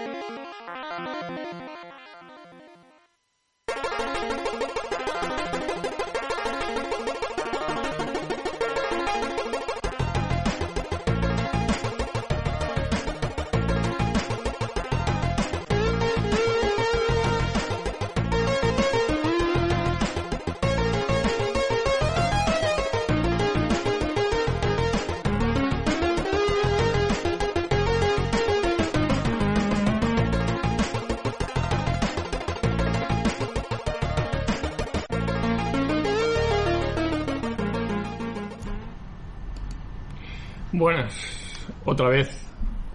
Buenas, otra vez.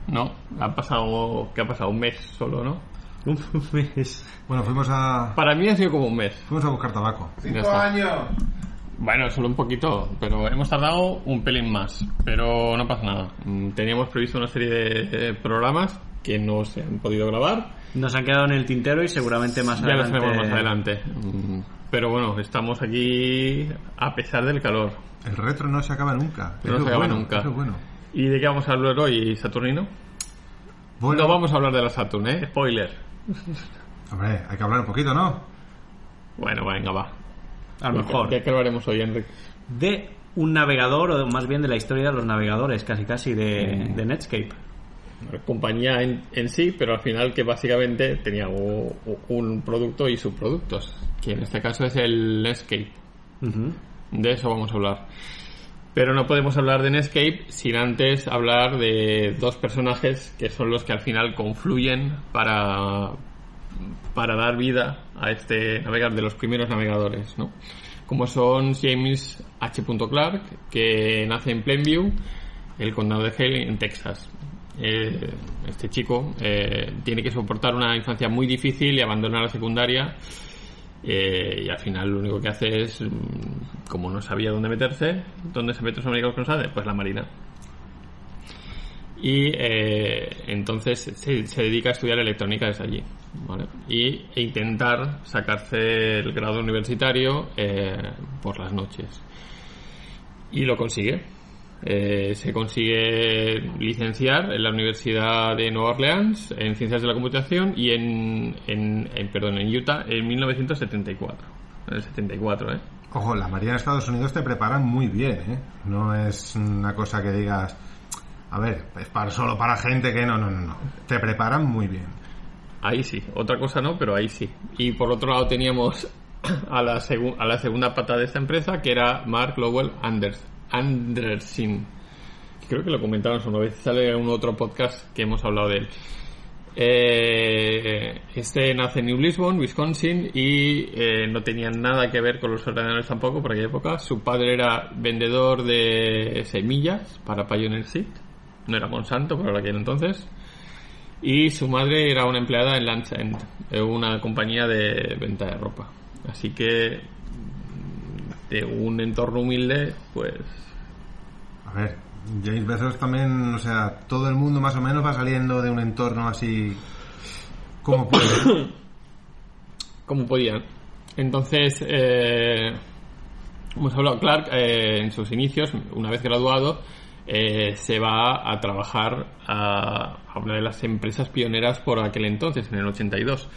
No, ha pasado, ¿qué ha pasado? Un mes solo, ¿no? Un mes. Bueno, fuimos a, Para mí ha sido como un mes. fuimos a buscar tabaco. Ya está. Bueno, solo un poquito, pero hemos tardado un pelín más. Pero no pasa nada. Mm, Teníamos previsto una serie de programas que no se han podido grabar. Nos han quedado en el tintero y seguramente más Ya los adelante. haremos más adelante. Mm, Pero bueno, estamos aquí a pesar del calor. El retro no se acaba nunca. No se acaba bueno, nunca. eso es bueno. ¿Y de qué vamos a hablar hoy, Saturnino? Bueno, No vamos a hablar de la Saturn, ¿eh? Spoiler. hombre, hay que hablar un poquito, ¿no? Bueno, venga, va. A lo mejor. ¿Qué, qué hablaremos hoy, Enrique? De un navegador, o más bien de la historia de los navegadores, casi casi de, Mm. de Netscape. compañía en, en sí, pero al final que básicamente tenía u- u- un producto y subproductos, que en este caso es el Netscape. Ujú. De eso vamos a hablar. Pero no podemos hablar de Netscape sin antes hablar de dos personajes que son los que al final confluyen para, para dar vida a este navegador de los primeros navegadores, ¿no? Como son James H. Clark, que nace en Plainview, el condado de Hale, en Texas. Eh, este chico eh, tiene que soportar una infancia muy difícil y abandona la secundaria eh, y al final lo único que hace es, mm, como no sabía dónde meterse, ¿dónde se mete los americanos con SADE? Pues la Marina. Y eh, entonces se, se dedica a estudiar electrónica desde allí. ¿vale? Y, e intentar sacarse el grado universitario eh, por las noches. Y lo consigue. Eh, se consigue licenciar en la Universidad de Nueva Orleans en Ciencias de la Computación y en, en, en- perdón, en Utah en 1974. En el 74, ¿eh? Ojo, la Marina de Estados Unidos te preparan muy bien, ¿eh? No es una cosa que digas, a ver, es para, solo para gente que no, no, no, no. Te preparan muy bien. Ahí sí, otra cosa no, pero ahí sí. Y por otro lado teníamos a la, a la segunda pata de esta empresa, que era Mark Lowell Anders Andersin. Creo que lo comentamos una vez, sale en un otro podcast que hemos hablado de él. Eh, este nace en New Lisbon, Wisconsin, y eh, no tenía nada que ver con los ordenadores tampoco por aquella época. Su padre era vendedor de semillas para Pioneer Seed. No era Monsanto, pero aquel entonces. Y su madre era una empleada en una compañía de venta de ropa. Así que de un entorno humilde, pues A ver, James Bezos también, o sea, todo el mundo más o menos va saliendo de un entorno así como puede. como podían. Entonces, eh, hemos hablado, Clark, eh, en sus inicios, una vez graduado, eh, se va a trabajar a, a una de las empresas pioneras por aquel entonces, en el 82,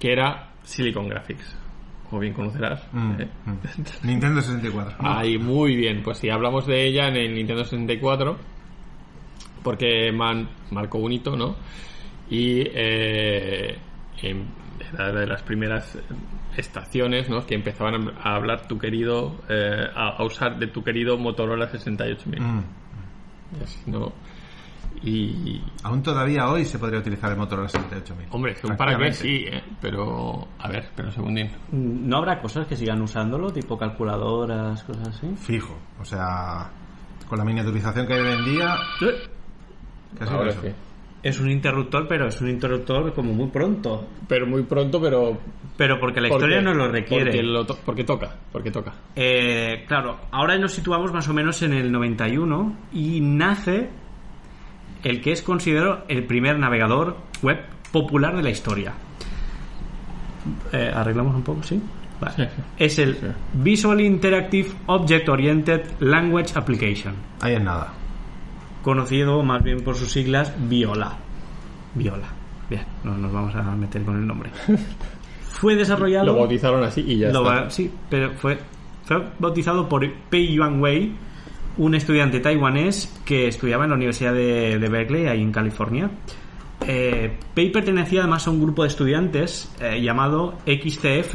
que era Silicon Graphics. Como bien conocerás. Mm, ¿eh? mm. Nintendo 64. Ahí, muy bien. Pues sí, hablamos de ella en el Nintendo 64, porque man- marcó un hito, ¿no? Y eh, era de las primeras estaciones, ¿no? Que empezaban a hablar tu querido, eh, a, usar de tu querido Motorola 68000. Mm. Así, ¿no? Y, Aún todavía hoy se podría utilizar el Motorola 68000. hombre, según para qué sí, ¿eh? Pero, a ver, pero segundín. ¿No habrá cosas que sigan usándolo, tipo calculadoras, cosas así? Fijo. O sea, con la miniaturización que hay hoy en día, casi Ahora sí. Es un interruptor, pero es un interruptor como muy pronto. Pero muy pronto, pero Pero porque la Porque- historia nos lo requiere. Porque, lo to- porque toca, porque toca. Eh, claro, ahora nos situamos más o menos en el 91 y nace el que es considerado el primer navegador web popular de la historia. Eh, ¿Arreglamos un poco? ¿Sí? Vale. Sí, sí. Es el Sí. Visual Interactive Object Oriented Language Application, Ahí es nada. conocido más bien por sus siglas VIOLA. VIOLA. Bien. no nos vamos a meter con el nombre. Fue desarrollado... Lo bautizaron así y ya Lo está. Sí, pero fue, fue bautizado por Pei Yuan Wei, un estudiante taiwanés que estudiaba en la Universidad de, de Berkeley, ahí en California. Eh, Pei pertenecía además a un grupo de estudiantes eh, llamado XCF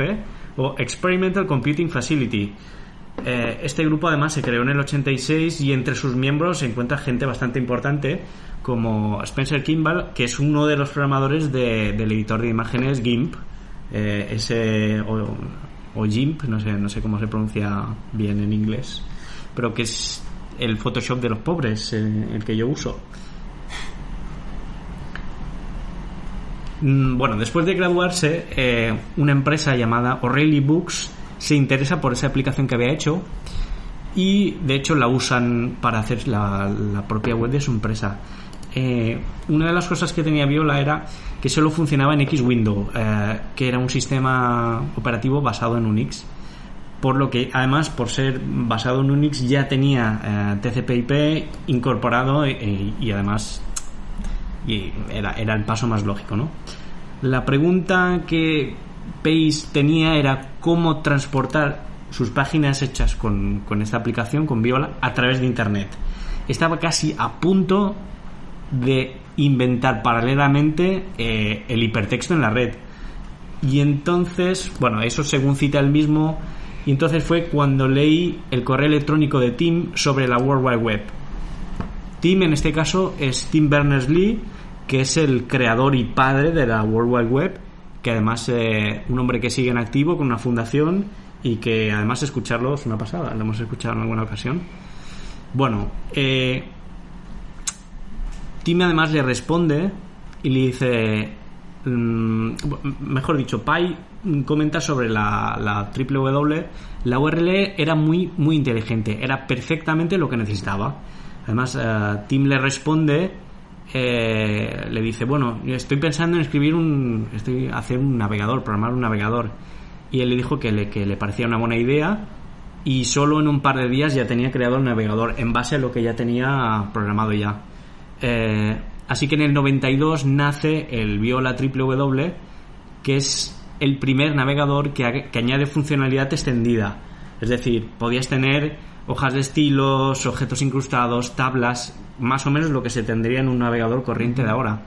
o Experimental Computing Facility. Eh, este grupo además se creó en el 86 y entre sus miembros se encuentra gente bastante importante como Spencer Kimball, que es uno de los programadores de- del editor de imágenes GIMP, eh, ese o, o GIMP, no sé, no sé cómo se pronuncia bien en inglés, pero que es el Photoshop de los pobres, eh, el que yo uso. Mm, Bueno, después de graduarse, eh, una empresa llamada O'Reilly Books se interesa por esa aplicación que había hecho y de hecho la usan para hacer la, propia web de su empresa. Eh, una de las cosas que tenía Viola era que solo funcionaba en X Window, que era un sistema operativo basado en Unix. Por lo que, además, por ser basado en Unix, ya tenía eh, TCP/IP incorporado eh, y además era, era el paso más lógico, ¿no? La pregunta que Pace tenía era cómo transportar sus páginas hechas con, con esta aplicación, con Viola, a través de Internet. Estaba casi a punto de inventar paralelamente eh, el hipertexto en la red. Y entonces, bueno, eso según cita él mismo, y entonces fue cuando leí el correo electrónico de Tim sobre la World Wide Web. Tim en este caso es Tim Berners-Lee, que es el creador y padre de la World Wide Web, que además eh, un hombre que sigue en activo con una fundación y que además escucharlo es una pasada, lo hemos escuchado en alguna ocasión. Bueno, eh, Tim además le responde y le dice, mm, mejor dicho, Pai comenta sobre la, la www, la URL era muy, muy inteligente, era perfectamente lo que necesitaba. Además, eh, Tim le responde, eh, le dice, bueno, estoy pensando en escribir un, estoy hacer un navegador, programar un navegador. Y él le dijo que le, que le parecía una buena idea y solo en un par de días ya tenía creado el navegador en base a lo que ya tenía programado ya. Eh, así que en el 92 nace el Viola www, que es el primer navegador que, añade funcionalidad extendida. Es decir, podías tener hojas de estilos, objetos incrustados, tablas, más o menos lo que se tendría en un navegador corriente de ahora.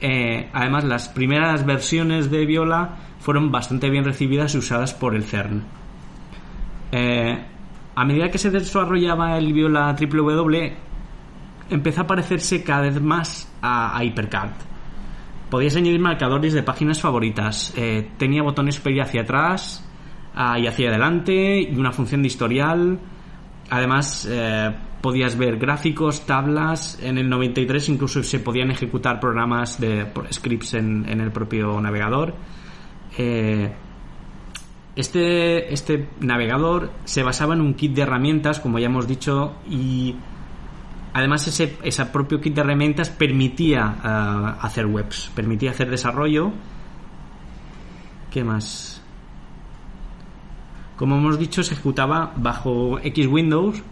Eh, además, las primeras versiones de Viola fueron bastante bien recibidas y usadas por el CERN. Eh, a medida que se desarrollaba el Viola www, empezó a parecerse cada vez más a, a HyperCard. Podías añadir marcadores de páginas favoritas. eh, tenía botones para ir hacia atrás y hacia adelante y una función de historial. Además, eh, podías ver gráficos, tablas. En el 93 incluso se podían ejecutar programas de scripts en, en el propio navegador. Eh, este, este navegador se basaba en un kit de herramientas, como ya hemos dicho, y además ese, propio kit de herramientas permitía ah, hacer webs, permitía hacer desarrollo. ¿Qué más? Como hemos dicho, se ejecutaba bajo X Windows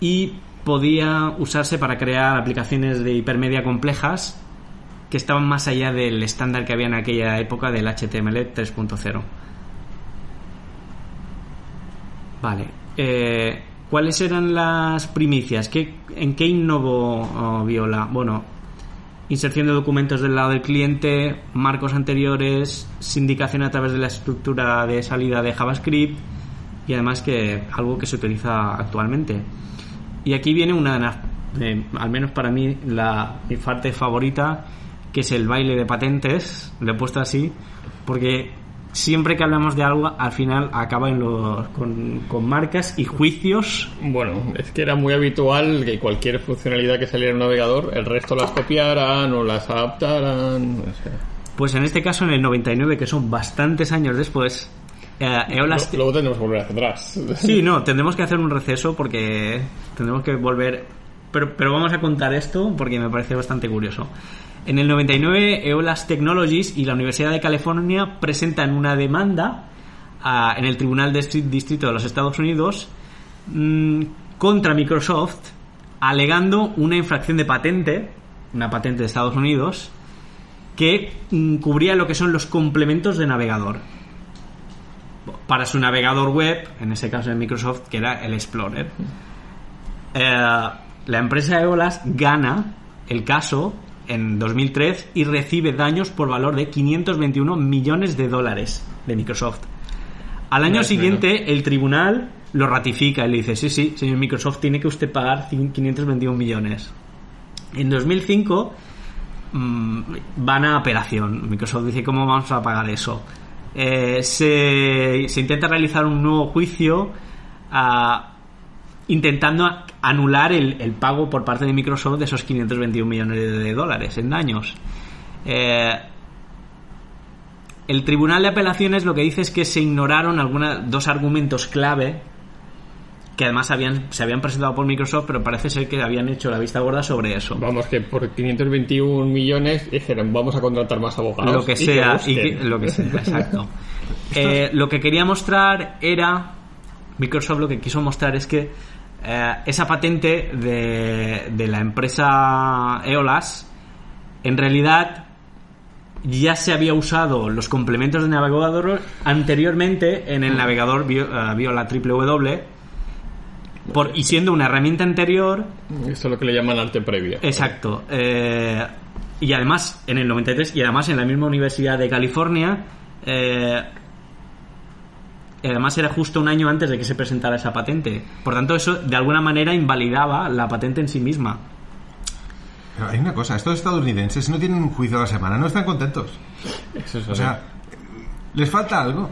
y podía usarse para crear aplicaciones de hipermedia complejas que estaban más allá del estándar que había en aquella época del HTML 3.0. Vale. Eh, ¿Cuáles eran las primicias? ¿Qué, ¿En qué innovó oh, Viola? Bueno, inserción de documentos del lado del cliente, marcos anteriores, sindicación a través de la estructura de salida de JavaScript y además que algo que se utiliza actualmente. Y aquí viene una de las, eh, al menos para mí, la, mi parte favorita, que es el baile de patentes, lo he puesto así, porque siempre que hablamos de algo, al final acaba en los, con, con marcas y juicios. Bueno, es que era muy habitual que cualquier funcionalidad que saliera en un navegador, el resto las copiaran o las adaptaran. o sea. Pues en este caso, en el 99, que son bastantes años después, eh, Eolas... Luego tendremos que volver hacia atrás. Sí, no, tendremos que hacer un receso porque tendremos que volver. Pero, pero vamos a contar esto porque me parece bastante curioso. En el 99, Eolas Technologies y la Universidad de California presentan una demanda a- en el Tribunal de Distri- Distrito de los Estados Unidos mm, contra Microsoft, alegando una infracción de patente, una patente de Estados Unidos, que mm, cubría lo que son los complementos de navegador. Para su navegador web, en ese caso de Microsoft, que era el Explorer. Eh, la empresa Eolas gana el caso en 2003 y recibe daños por valor de 521 millones de dólares de Microsoft. Al año siguiente, el tribunal lo ratifica y le dice, sí, sí, señor Microsoft, tiene que usted pagar 521 millones. En 2005 mm, van a apelación. Microsoft dice, ¿cómo vamos a pagar eso? Eh, se, se intenta realizar un nuevo juicio ah, intentando a- anular el, el pago por parte de Microsoft de esos 521 millones de dólares en daños. Eh, el Tribunal de Apelaciones lo que dice es que se ignoraron alguna, dos argumentos clave que además habían, se habían presentado por Microsoft, pero parece ser que habían hecho la vista gorda sobre eso. Vamos, que por 521 millones dijeron, vamos a contratar más abogados. lo que y sea, y que- lo que sea, exacto. Eh, lo que quería mostrar era, Microsoft lo que quiso mostrar es que eh, esa patente de, de la empresa Eolas, en realidad ya se había usado los complementos de navegador anteriormente en el navegador eh, Viola www por, y siendo una herramienta anterior Eso es lo que le llaman arte previo. Exacto. eh, y además, en el 93, y además en la misma Universidad de California, eh, y además era justo un año antes de que se presentara esa patente. Por tanto, eso de alguna manera invalidaba la patente en sí misma. Pero hay una cosa, estos estadounidenses no tienen un juicio a la semana, no están contentos. Eso es O sea, les falta algo.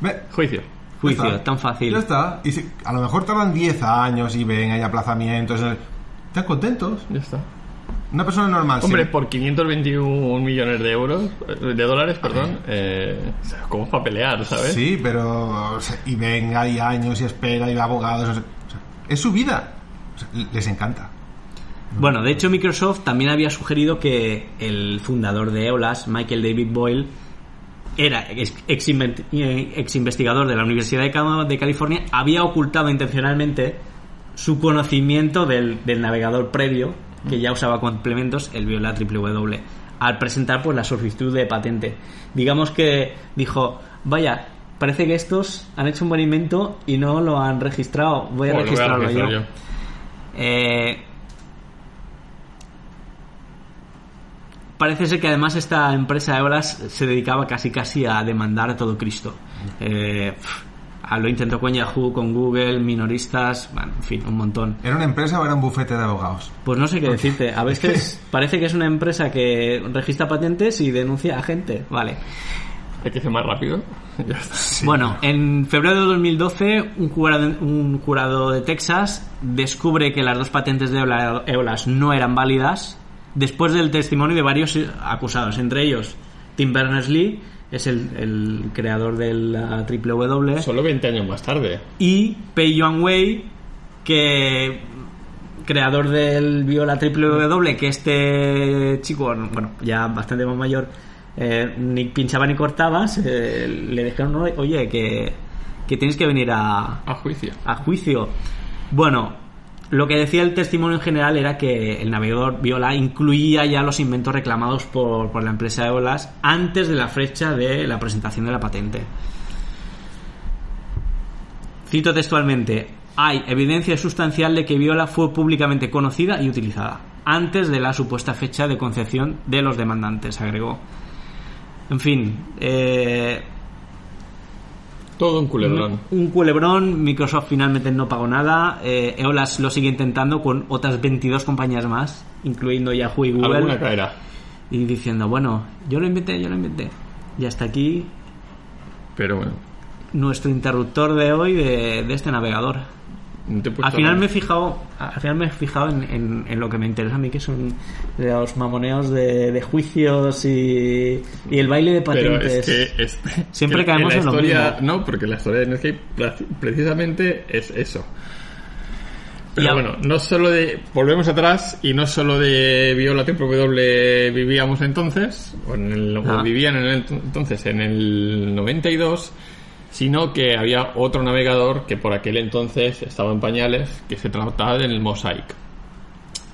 Ve, juicio. ya Juicio, está. tan fácil. Ya está. Y si- a lo mejor tardan 10 años y ven, hay aplazamientos. Están contentos. Ya está. Una persona normal. Hombre, sí. por 521 millones de euros, de dólares, perdón, eh, ¿cómo es para pelear, sabes? Sí, pero. o sea, y venga, hay años y espera, y abogados. o sea, es su vida. O sea, les encanta. Bueno, de hecho Microsoft también había sugerido que el fundador de Eolas, Michael David Boyle, era ex, ex eh, investigador de la Universidad de, Ca- de California, había ocultado intencionalmente su conocimiento del, del navegador previo, que ya usaba complementos, el Viola WW, al presentar pues la solicitud de patente. Digamos que dijo, vaya, parece que estos han hecho un buen invento y no lo han registrado, voy a Bueno, voy a registrarlo registrar yo. yo. Eh, parece ser que además esta empresa Eolas se dedicaba casi casi a demandar a todo Cristo. Eh, lo intentó con Yahoo, con Google, minoristas, bueno, en fin, un montón. ¿Era una empresa o era un bufete de abogados? Pues no sé qué decirte. A veces parece que es una empresa que registra patentes y denuncia a gente. Vale. Hay que ser más rápido. Ya está. Bueno, en febrero de 2012, un jurado, un jurado de Texas descubre que las dos patentes de Eolas no eran válidas después del testimonio de varios acusados, entre ellos Tim Berners-Lee, es el, el creador de la WW, Solo 20 años más tarde. y Pei Yuan Wei, que creador del Viola WW, que este chico, bueno, ya bastante más mayor, eh, ni pinchaba ni cortaba, se- le dijeron, "No, oye, que, que tienes que venir a, A juicio. a juicio. Bueno, lo que decía el testimonio en general era que el navegador Viola incluía ya los inventos reclamados por, por la empresa Eolas antes de la fecha de la presentación de la patente. Cito textualmente, hay evidencia sustancial de que Viola fue públicamente conocida y utilizada antes de la supuesta fecha de concepción de los demandantes, agregó. En fin, eh, Todo un culebrón. un culebrón, Microsoft finalmente no pagó nada, eh, Eolas lo sigue intentando con otras 22 compañías más, incluyendo Yahoo y Google, Alguna caerá. y diciendo, bueno, yo lo inventé, yo lo inventé. Y hasta aquí Pero bueno. nuestro interruptor de hoy de, de este navegador. Al final nada. me he fijado, al final me he fijado en, en- en lo que me interesa a mí, que son los mamoneos de, de juicios y, y el baile de Pero patentes. es que es- Siempre que caemos la en lo historia, mismo. No, porque la historia de Netscape pre- precisamente es eso. Pero bueno, no solo de. Volvemos atrás y no solo de Viola W vivíamos entonces, o, en el- o Ah. vivían en el, entonces en el 92, sino que había otro navegador que por aquel entonces estaba en pañales, que se trataba del Mosaic.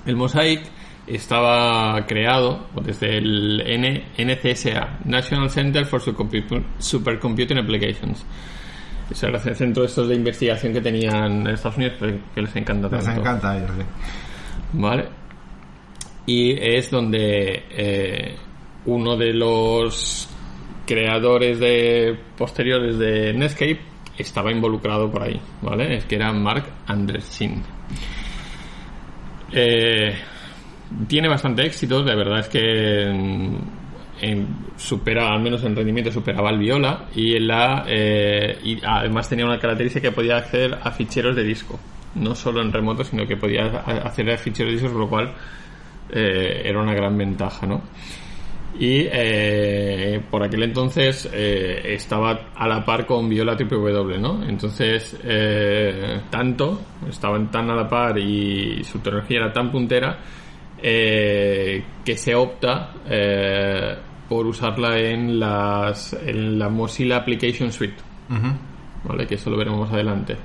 El Mosaic estaba creado desde el N- NCSA, National Center for Supercompu- Supercomputing Applications. Era el centro estos de investigación que tenían en Estados Unidos, que les encanta Les tanto. encanta a ellos, sí. ¿Vale? Y es donde eh, uno de los creadores de posteriores de Netscape estaba involucrado por ahí, ¿vale? Es que era Mark Andersin. Eh, tiene bastante éxito, la verdad es que en- en- supera, al menos en rendimiento, superaba al Viola y, en la, eh, y además tenía una característica que podía acceder a ficheros de disco, no solo en remoto, sino que podía acceder a ficheros de disco, lo cual eh, era una gran ventaja, ¿no? Y eh, por aquel entonces eh, estaba a la par con Viola W, ¿no? Entonces, eh, tanto, estaban tan a la par y su tecnología era tan puntera eh, que se opta eh, por usarla en, las, en la Mozilla Application Suite, Ujú. ¿vale? Que eso lo veremos más adelante.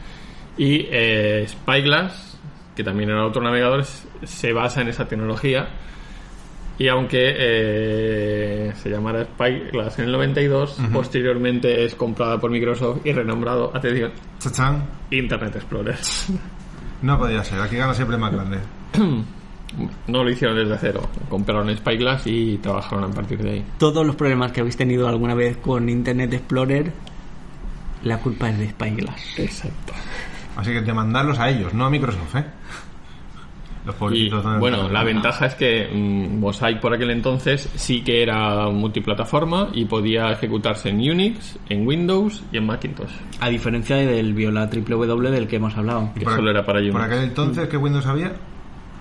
Y eh, Spyglass, que también era otro navegador, se basa en esa tecnología. Y aunque eh, se llamara Spyglass en el 92, posteriormente es comprada por Microsoft y renombrado, atención, Chachán. Internet Explorer. No podía ser, aquí gana siempre el más grande. No lo hicieron desde cero. Compraron Spyglass y trabajaron a partir de ahí. Todos los problemas que habéis tenido alguna vez con Internet Explorer, la culpa es de Spyglass. Exacto. Así que demandarlos a ellos, no a Microsoft, ¿eh? Los Y pobrecitos. ¿dónde bueno, la ventaja es que mm, Mosaic por aquel entonces sí que era multiplataforma y podía ejecutarse en Unix, en Windows y en Macintosh. A diferencia del Viola W del que hemos hablado. Que Por solo era para Unix. Por aquel entonces, ¿qué Windows había?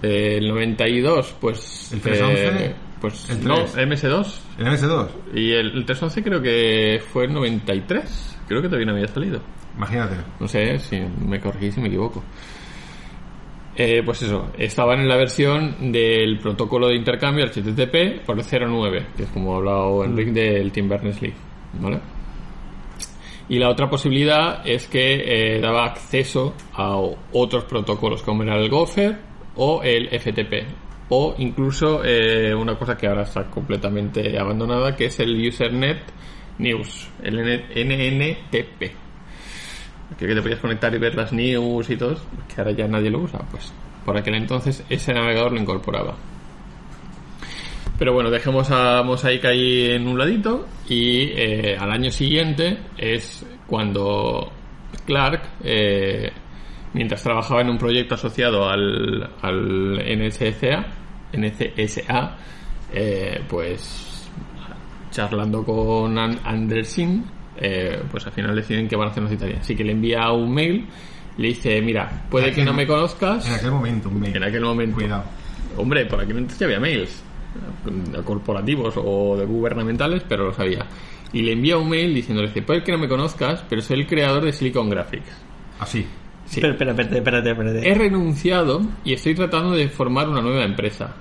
Eh, el 92, pues. ¿El 311? eh, pues ¿El no, 3? MS2. El MS2. Y el, el 311 creo que fue el 93. Creo que todavía no había salido. Imagínate. No sé si me corregís si me equivoco. Eh, pues eso, estaban en la versión del protocolo de intercambio HTTP por el 09, que es como ha hablado Enrique del Tim Berners-Lee, ¿vale? Y la otra posibilidad es que eh, daba acceso a otros protocolos como era el Gopher o el FTP o incluso eh, una cosa que ahora está completamente abandonada que es el Usernet News, el N- NNTP que te podías conectar y ver las news y todo, que ahora ya nadie lo usa, pues por aquel entonces ese navegador lo incorporaba. Pero bueno, dejemos a Mosaic ahí en un ladito y eh, al año siguiente es cuando Clark, eh, mientras trabajaba en un proyecto asociado al, al NCSA, eh, pues charlando con An- Anderson, eh, pues al final deciden que van a hacer una citaría. Así que le envía un mail, le dice, mira, puede que no me conozcas. En aquel momento, un mail. En aquel momento. Cuidado. Hombre, por aquel entonces ya había mails eh, corporativos o de gubernamentales, pero los había. Y le envía un mail diciéndole, dice, puede que no me conozcas, pero soy el creador de Silicon Graphics. Así. Sí. Espera, espera, espérate, espérate, espérate. He renunciado y estoy tratando de formar una nueva empresa.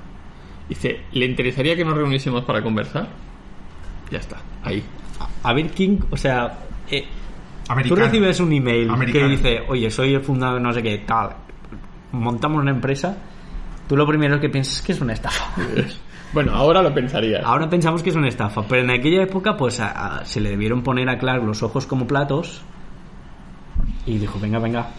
Dice, ¿le interesaría que nos reuniésemos para conversar? Ya está, ahí. A ver, King, o sea, eh, tú recibes un email Americano. que dice, oye, soy el fundador, no sé qué, tal, montamos una empresa, tú lo primero que piensas es que es una estafa. Bueno, ahora lo pensaría. Ahora pensamos que es una estafa, pero en aquella época, pues a- a- se le debieron poner a Clark los ojos como platos y dijo, venga, venga.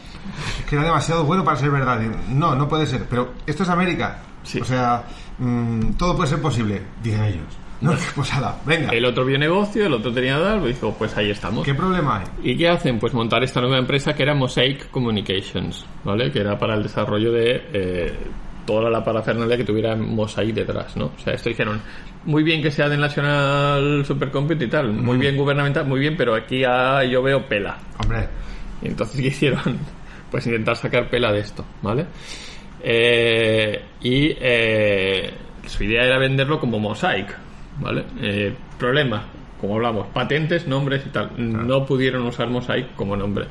Es que era demasiado bueno para ser verdad. No, no puede ser. Pero esto es América. Sí. O sea, mm, todo puede ser posible, dicen ellos. No, pues ala, venga. El otro vio negocio, el otro tenía tal, pues dijo, pues ahí estamos. ¿Qué problema hay? ¿Y qué hacen? Pues montar esta nueva empresa que era Mosaic Communications, ¿vale? Que era para el desarrollo de eh, toda la parafernalia que tuviera Mosaic detrás, ¿no? O sea, esto dijeron, muy bien que sea de National Supercomputer y tal, muy bien gubernamental, muy bien, pero aquí ah, yo veo pela. Hombre, Y entonces, ¿qué hicieron? Pues intentar sacar pela de esto, ¿vale? Eh, y eh, su idea era venderlo como Mosaic, ¿vale? Eh, problema, como hablamos, patentes, nombres y tal. No pudieron usar Mosaic como nombre.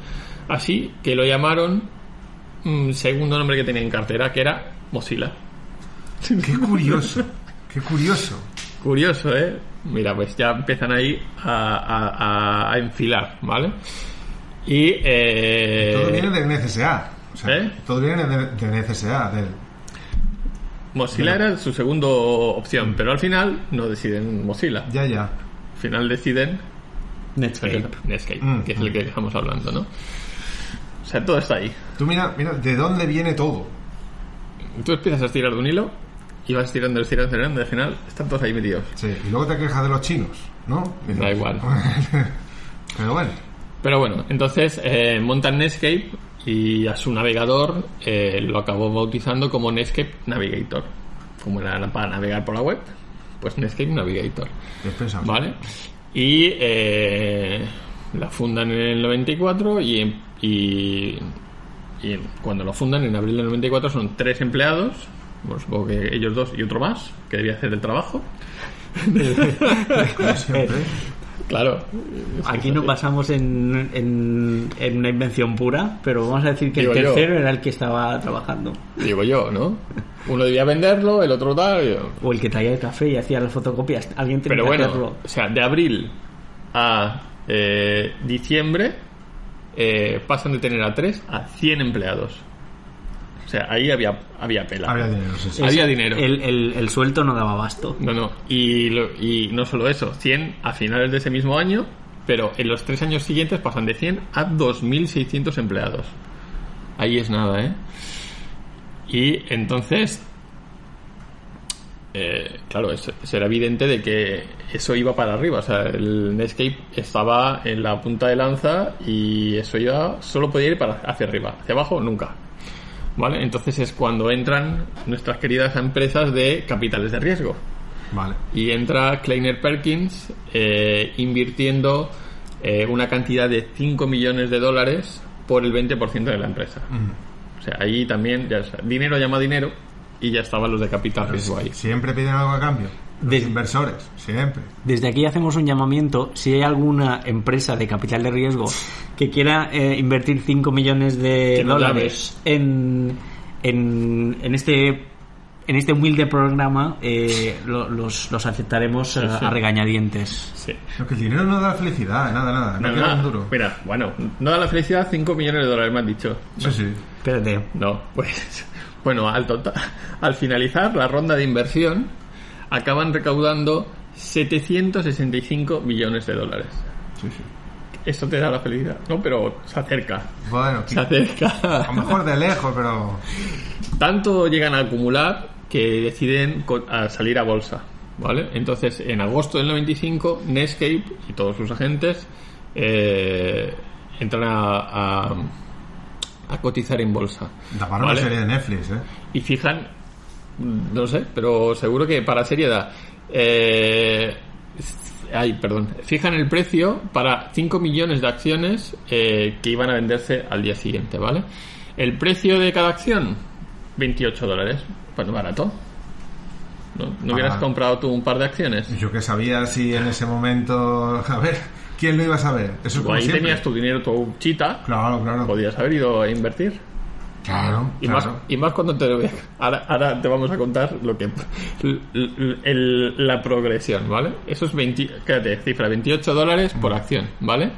Así que lo llamaron mm, segundo nombre que tenía en cartera, que era Mozilla. qué curioso. qué curioso. Curioso, ¿eh? Mira, pues ya empiezan ahí a, a- a- enfilar, ¿vale? Y... Eh, Todo viene del NCSA. O sea, ¿Eh? Todo viene del, del NCSA. Del... Mozilla era su segunda opción, pero al final no deciden Mozilla. Ya, ya. Al final deciden Netscape. Netscape, Mm, que es el que estamos hablando, ¿no? O sea, todo está ahí. Tú mira, mira, ¿de dónde viene todo? Tú empiezas a estirar de un hilo y vas estirando, estirando, estirando, y al final están todos ahí metidos. Sí, y luego te quejas de los chinos, ¿no? Da igual. Pero bueno, Pero bueno, entonces eh, montan Netscape y a su navegador eh, lo acabó bautizando como Netscape Navigator. Como era para navegar por la web, pues Netscape Navigator. ¿Vale? Y eh, la fundan en el 94 y, y, y cuando lo fundan en abril del 94 son tres empleados, bueno, supongo que ellos dos y otro más, que debía hacer el trabajo. Como siempre. Claro, Aquí no pasamos en, en, en una invención pura, pero vamos a decir que Digo el yo. tercero era el que estaba trabajando. digo yo, ¿no? Uno debía venderlo, el otro tal. O el que traía el café y hacía las fotocopias. Alguien tenía Pero que bueno, hacerlo. o sea, de abril a eh, diciembre eh, pasan de tener a 3 a 100 empleados. O sea, ahí había, había pela. Había dinero, sí, sí. Había dinero. El, el, el sueldo no daba abasto. No, no. Y, lo- y no solo eso, 100 a finales de ese mismo año, pero en los tres años siguientes pasan de 100 a 2.600 empleados. Ahí es nada, ¿eh? Y entonces, eh, claro, era evidente de que eso iba para arriba. O sea, el Netscape estaba en la punta de lanza y eso ya solo podía ir para hacia arriba. Hacia abajo, nunca. ¿Vale? Entonces es cuando entran nuestras queridas empresas de capitales de riesgo. Vale. Y entra Kleiner Perkins eh, invirtiendo eh, una cantidad de 5 millones de dólares por el 20% de la empresa. O sea, ahí también, ya, dinero llama dinero y ya estaban los de capital riesgo ahí. Siempre piden algo a cambio. Los De- inversores, siempre. Desde aquí hacemos un llamamiento. Si hay alguna empresa de capital de riesgo que quiera eh, invertir 5 millones de dólares en, en, en este en este humilde programa, eh, lo- los, los aceptaremos eh, sí. a regañadientes. Sí. Lo que el dinero no da felicidad, nada, nada. No, No, queda nada. un duro. Mira, bueno, no da la felicidad 5 millones de dólares, me han dicho. Sí, sí. Espérate. No, pues bueno, al, total, al finalizar la ronda de inversión acaban recaudando 765 millones de dólares. sí, sí. Esto te da la felicidad, ¿no? Pero se acerca. Bueno, Se a acerca. lo mejor de lejos, pero... Tanto llegan a acumular que deciden a salir a bolsa, ¿vale? Entonces, en agosto del 95, Netscape y todos sus agentes eh, entran a, a, a cotizar en bolsa. Da para ¿vale? una serie de Netflix, ¿eh? Y fijan, mm, no sé, pero seguro que para seriedad. Eh, ay, perdón. Fijan el precio para 5 millones de acciones eh, que iban a venderse al día siguiente, ¿vale? El precio de cada acción, 28 dólares. Pues barato. ¿No, ¿No hubieras Ah. comprado tú un par de acciones? Yo que sabía si en ese momento... A ver, ¿quién lo iba a saber? Eso es como ahí siempre. tenías tu dinero, tu chita. Claro, claro. Podías haber ido a invertir. Claro, Y, claro. más, y más cuando te ahora, ahora te vamos a contar lo que el- la progresión, ¿vale? Eso es 20, quédate, cifra 28 dólares por acción, ¿vale?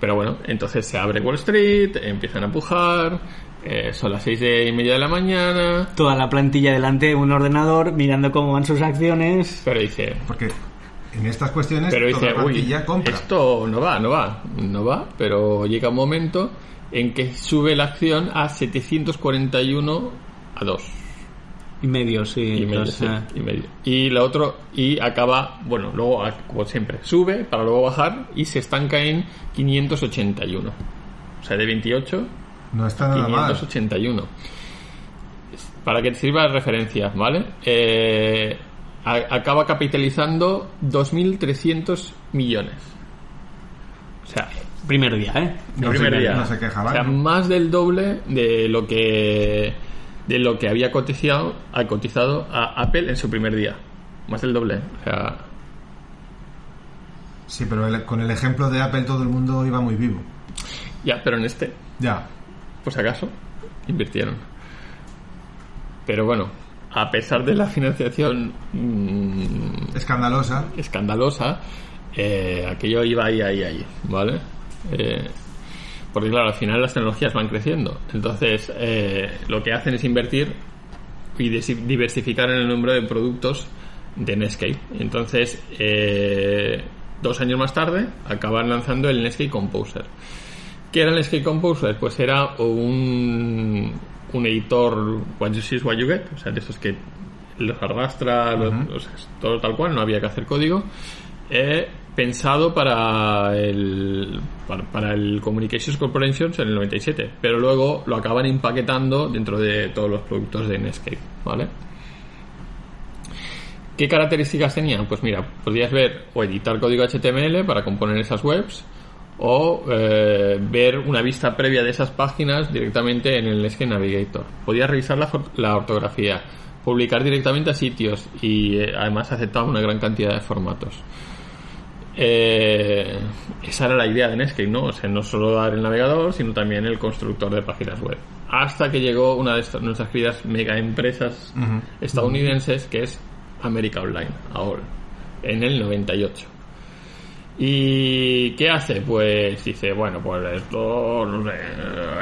Pero bueno, entonces se abre Wall Street, empiezan a empujar, eh, son las seis y media de la mañana, Toda la plantilla delante de un ordenador mirando cómo van sus acciones. pero dice, Porque en estas cuestiones pero toda dice, la uy, compra. esto no va, no va, no va, pero llega un momento en que sube la acción a 741 a 2. Y medio, sí. y medio, sí, eh, y medio. Y la otro, y acaba, bueno, luego, como siempre, sube para luego bajar y se estanca en 581. O sea, de 28, No está nada mal. 581. Para que te sirva de referencia, ¿vale? Eh, acaba capitalizando 2.300 millones. O sea, primer día, ¿eh? No se primer día. no se queja o sea, más del doble de lo que de lo que había cotizado, ha cotizado a Apple en su primer día. Más del doble. O sea, Sí, pero el- con el ejemplo de Apple todo el mundo iba muy vivo. ya, pero en este, Ya. por si acaso, invirtieron. Pero bueno, a pesar de la financiación mm, Escandalosa. escandalosa, eh, aquello iba ahí, ahí, ahí, ¿vale? Eh, porque claro, al final las tecnologías van creciendo. Entonces, eh, lo que hacen es invertir y diversificar en el número de productos de Netscape. Entonces, dos años más tarde, acaban lanzando el Netscape Composer. ¿Qué era el Netscape Composer? Pues era un, un editor what you see is what you get, o sea, de esos que los arrastra, los- los- todo tal cual, no había que hacer código. eh, pensado para el para, para el Communications Corporations en el 97, pero luego lo acaban empaquetando dentro de todos los productos de Netscape, ¿vale? ¿Qué características tenían? Pues mira, podías ver o editar código HTML para componer esas webs o eh, ver una vista previa de esas páginas directamente en el Netscape Navigator. Podías revisar la, ortografía, publicar directamente a sitios y eh, además aceptaba una gran cantidad de formatos. Eh, esa era la idea de Netscape, ¿no? O sea, no solo dar el navegador, sino también el constructor de páginas web. Hasta que llegó una de estas- nuestras queridas mega empresas estadounidenses, que es América Online, ahora, en el 98. ¿Y qué hace? Pues dice, bueno, pues esto, no sé,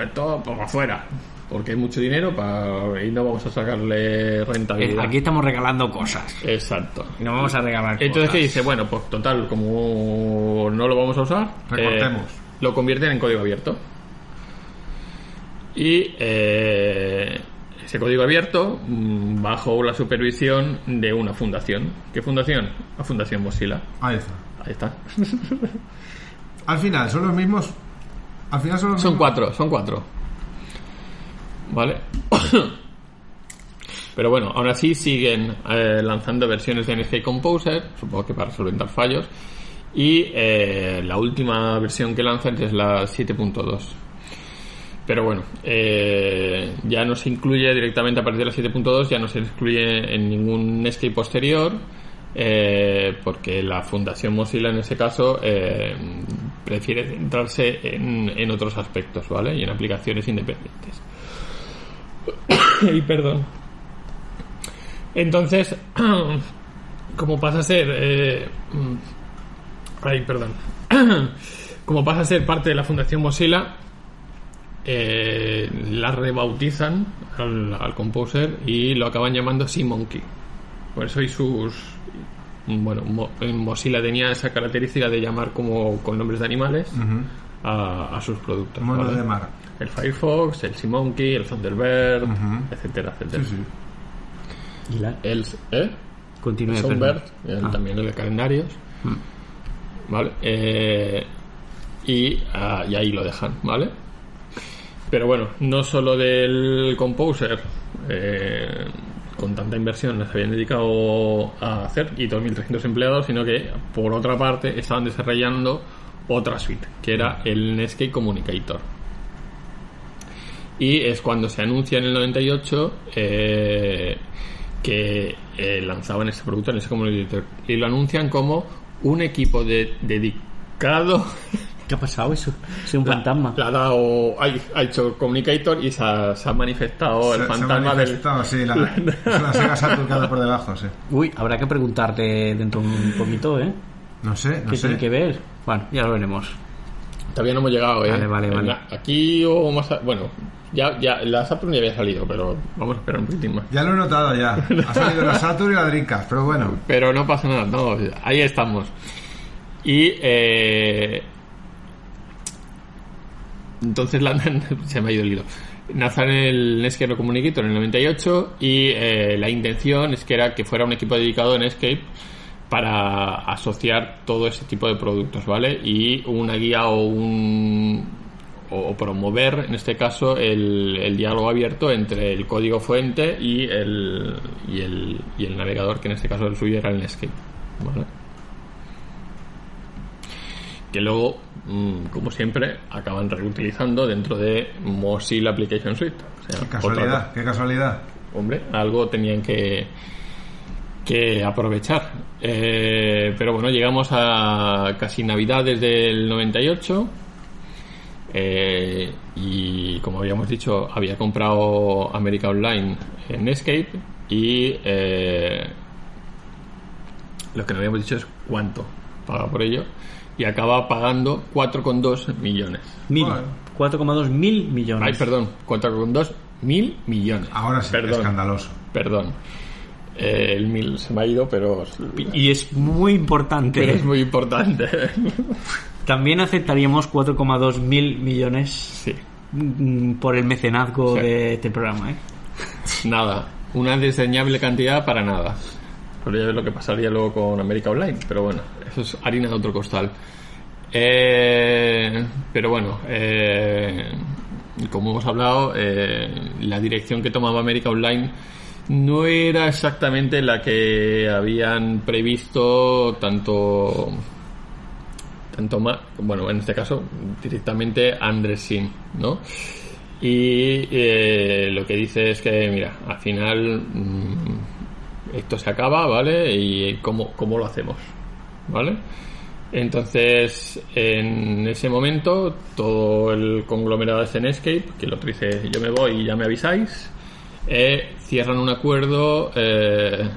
esto pues afuera, porque hay mucho dinero para, y no vamos a sacarle Eh, rentabilidad. Aquí estamos regalando cosas. Exacto. Y no vamos a regalar Entonces. ¿qué dice? Bueno, pues total, como no lo vamos a usar, Recortemos. eh, lo convierten en código abierto. Y eh, ese código abierto, mm, bajo la supervisión de una fundación. ¿Qué fundación? La Fundación Mozilla. Ahí está. Ahí está. Al final, son los mismos. Al final son los Son mismos. cuatro, son cuatro. ¿Vale? Pero bueno, aún así siguen eh, lanzando versiones de NSK Composer, supongo que para solventar fallos. Y eh, la última versión que lanzan es la 7.2. Pero bueno, eh, ya no se incluye directamente a partir de la 7.2, ya no se incluye en ningún Netscape posterior, eh, porque la Fundación Mozilla en ese caso eh, prefiere centrarse en, otros aspectos, ¿vale? Y en aplicaciones independientes. y perdón. Entonces, como pasa a ser... eh, mm, ay, perdón. como pasa a ser parte de la Fundación Mozilla, la rebautizan al, al Composer y lo acaban llamando Sea Monkey. Por eso y sus... Bueno, Mo- en Mozilla tenía esa característica de llamar como con nombres de animales a, a sus productos. ¿vale? de mar. El Firefox, el Sea Monkey, el Thunderbird, Ujú. etcétera, etcétera. Sí, sí. Y la- El, ¿eh? Continúe, el- Ah. también el de calendarios. ¿Vale? Eh, y, ah, y ahí lo dejan, ¿vale? Pero bueno, no solo del Composer, eh, con tanta inversión nos habían dedicado a hacer y 2.300 empleados, sino que por otra parte estaban desarrollando otra suite, que era el Netscape Communicator. Y es cuando se anuncia en el 98 eh, que eh, lanzaban este producto en ese Communicator. Y lo anuncian como un equipo de- dedicado ¿Qué ha pasado eso? Soy un la- fantasma. le ha dado, ha, ha hecho Communicator y se ha, se ha manifestado el Se- se ha fantasma del. manifestado, sí, la, la Sega Saturn queda por debajo, sí. Uy, habrá que preguntarte dentro de un poquito, ¿eh? No sé, no ¿Qué sé. tiene que ver? Bueno, ya lo veremos. Todavía no hemos llegado, ¿eh? Vale, vale, vale. la- aquí o más. a- bueno, ya, ya la Saturn ya había salido, pero vamos a esperar un poquitín más. Ya lo he notado ya. Ha salido la Saturn y la Dreamcast, pero bueno. Pero no pasa nada, no, ahí estamos. Y eh, entonces lanzan, se me ha ido el hilo. Lanzan el Netscape Communicator en el 98 y eh, la intención es que era que fuera un equipo dedicado a Netscape para asociar todo ese tipo de productos, ¿vale? Y una guía o un o, promover, en este caso, el, el diálogo abierto entre el código fuente y el, y el, y el navegador, que en este caso el suyo era el Netscape, ¿vale? Que luego, mm, como siempre, acaban reutilizando dentro de Mozilla Application Suite. O sea, Qué otra casualidad, qué casualidad. hombre, algo tenían que, que aprovechar. Eh, pero bueno, llegamos a casi Navidades del 98. eh, y como habíamos dicho, había comprado América Online en Netscape. Y eh, lo que no habíamos dicho es cuánto paga por ello. Y acaba pagando 4,2 millones. Mil. Bueno. 4,2 mil millones. Ay, perdón, 4,2 mil millones. Ahora sí, perdón. escandaloso. Perdón. Eh, el 1000 se me ha ido, pero, Y es muy importante. pero es muy importante. También aceptaríamos 4,2 mil millones sí. mm, por el mecenazgo Sí. de este programa, ¿eh? Nada. Una diseñable cantidad para nada. Ya ves lo que pasaría luego con América Online. Pero bueno, eso es harina de otro costal. Eh, pero bueno, eh, como hemos hablado, eh, la dirección que tomaba América Online no era exactamente la que habían previsto tanto tanto más, bueno, en este caso directamente Andrés Sin, ¿no? Y lo que dice es que, mira, al final mm, esto se acaba, ¿vale? Y cómo, cómo lo hacemos, ¿vale? Entonces, en ese momento, todo el conglomerado de Zenescape, que el otro dice, yo me voy y ya me avisáis, eh, cierran un acuerdo eh,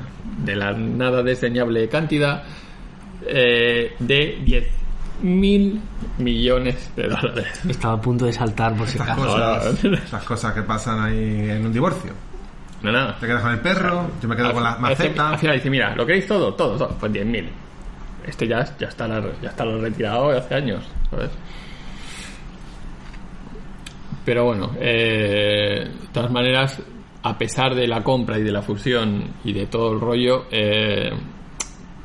de la nada desdeñable cantidad eh, de 10 mil millones de dólares. Estaba a punto de saltar por si Estas acaso. cosas, Ahora- estas cosas que pasan ahí en un divorcio. No, nada. Te quedas con el perro, yo me quedo con la Al- al- maceta. Al final dice, mira, ¿lo queréis todo? Todo, todo. Pues 10.000. Este ya, ya está la- ya está lo retirado de hace años, ¿sabes? Pero bueno, eh, de todas maneras, a pesar de la compra y de la fusión y de todo el rollo, eh,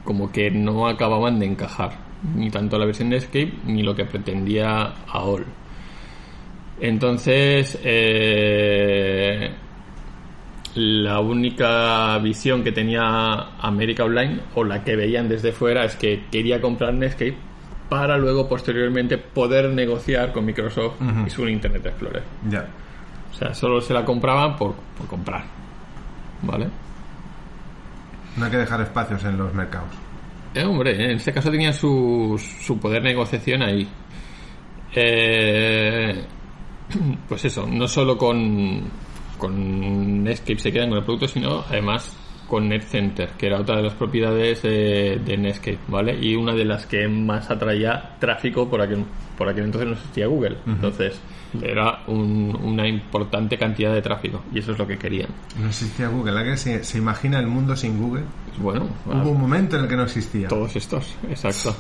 como que no acababan de encajar ni tanto la versión de Escape ni lo que pretendía AOL. Entonces, eh, la única visión que tenía América Online o la que veían desde fuera es que quería comprar Netscape para luego posteriormente poder negociar con Microsoft y su Internet Explorer. Ya. O sea, solo se la compraban por, por comprar. ¿Vale? No hay que dejar espacios en los mercados. Eh, hombre, en este caso tenía su, su poder negociación ahí. Eh, pues eso, no solo con, con Netscape se quedan con el producto, sino además con NetCenter, que era otra de las propiedades de, de Netscape, ¿vale? Y una de las que más atraía tráfico por aquel, por aquel entonces no existía Google. Entonces era un- una importante cantidad de tráfico y eso es lo que querían. No existía Google. ¿Alguien se, se imagina el mundo sin Google? Bueno, Hubo un momento en el que no existía. Todos estos, exacto.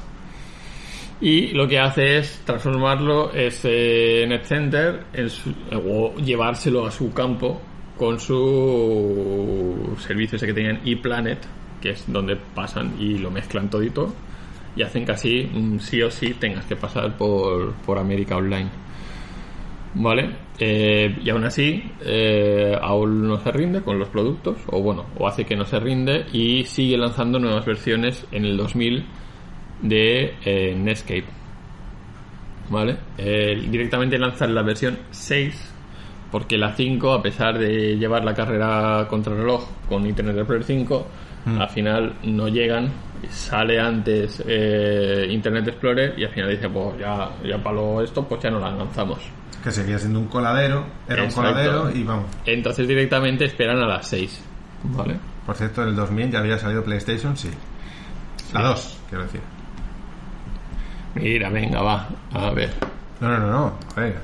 Y lo que hace es transformarlo ese NetCenter en su- o llevárselo a su campo con su servicio ese que tenían ePlanet, que es donde pasan y lo mezclan todito y hacen que así mm, sí o sí tengas que pasar por, por América Online. ¿Vale? Eh, y aún así, eh, aún no se rinde con los productos, o bueno, o hace que no se rinde y sigue lanzando nuevas versiones en el 2000 de eh, Netscape. ¿Vale? Eh, directamente lanzan la versión 6 porque la 5, a pesar de llevar la carrera contra reloj con Internet Explorer 5, al final no llegan. Sale antes eh, Internet Explorer y al final dice, pues ya, ya para lo esto, pues ya no la lanzamos. Que seguía siendo un coladero. Era Exacto. un coladero y vamos. Entonces directamente esperan a las 6. ¿Vale? Por cierto, en el 2000 ya había salido PlayStation, sí. La 2, quiero decir. Mira, venga, va. A ver. No, no, no, no. A ver.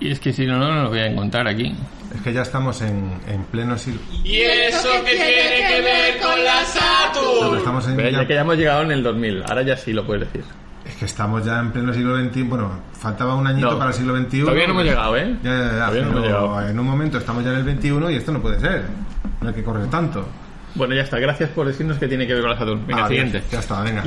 Y es que si no, no lo voy a encontrar aquí. Es que ya estamos en, en pleno siglo. ¿Y eso qué tiene que ver con la No, Saturn? pero estamos en Pero ya- ya que ya hemos llegado en el 2000, ahora ya sí lo puedes decir. Es que estamos ya en pleno siglo XXI. Bueno, faltaba un añito No, para el siglo XXI. Todavía no hemos llegado, ¿eh? Ya, ya, ya. Todavía no hemos llegado. en un momento estamos ya en el 21 y esto no puede ser. No hay que correr tanto. Bueno, ya está. Gracias por decirnos que tiene que ver con la Saturn. Venga, Ah, bien, siguiente. Ya está, venga.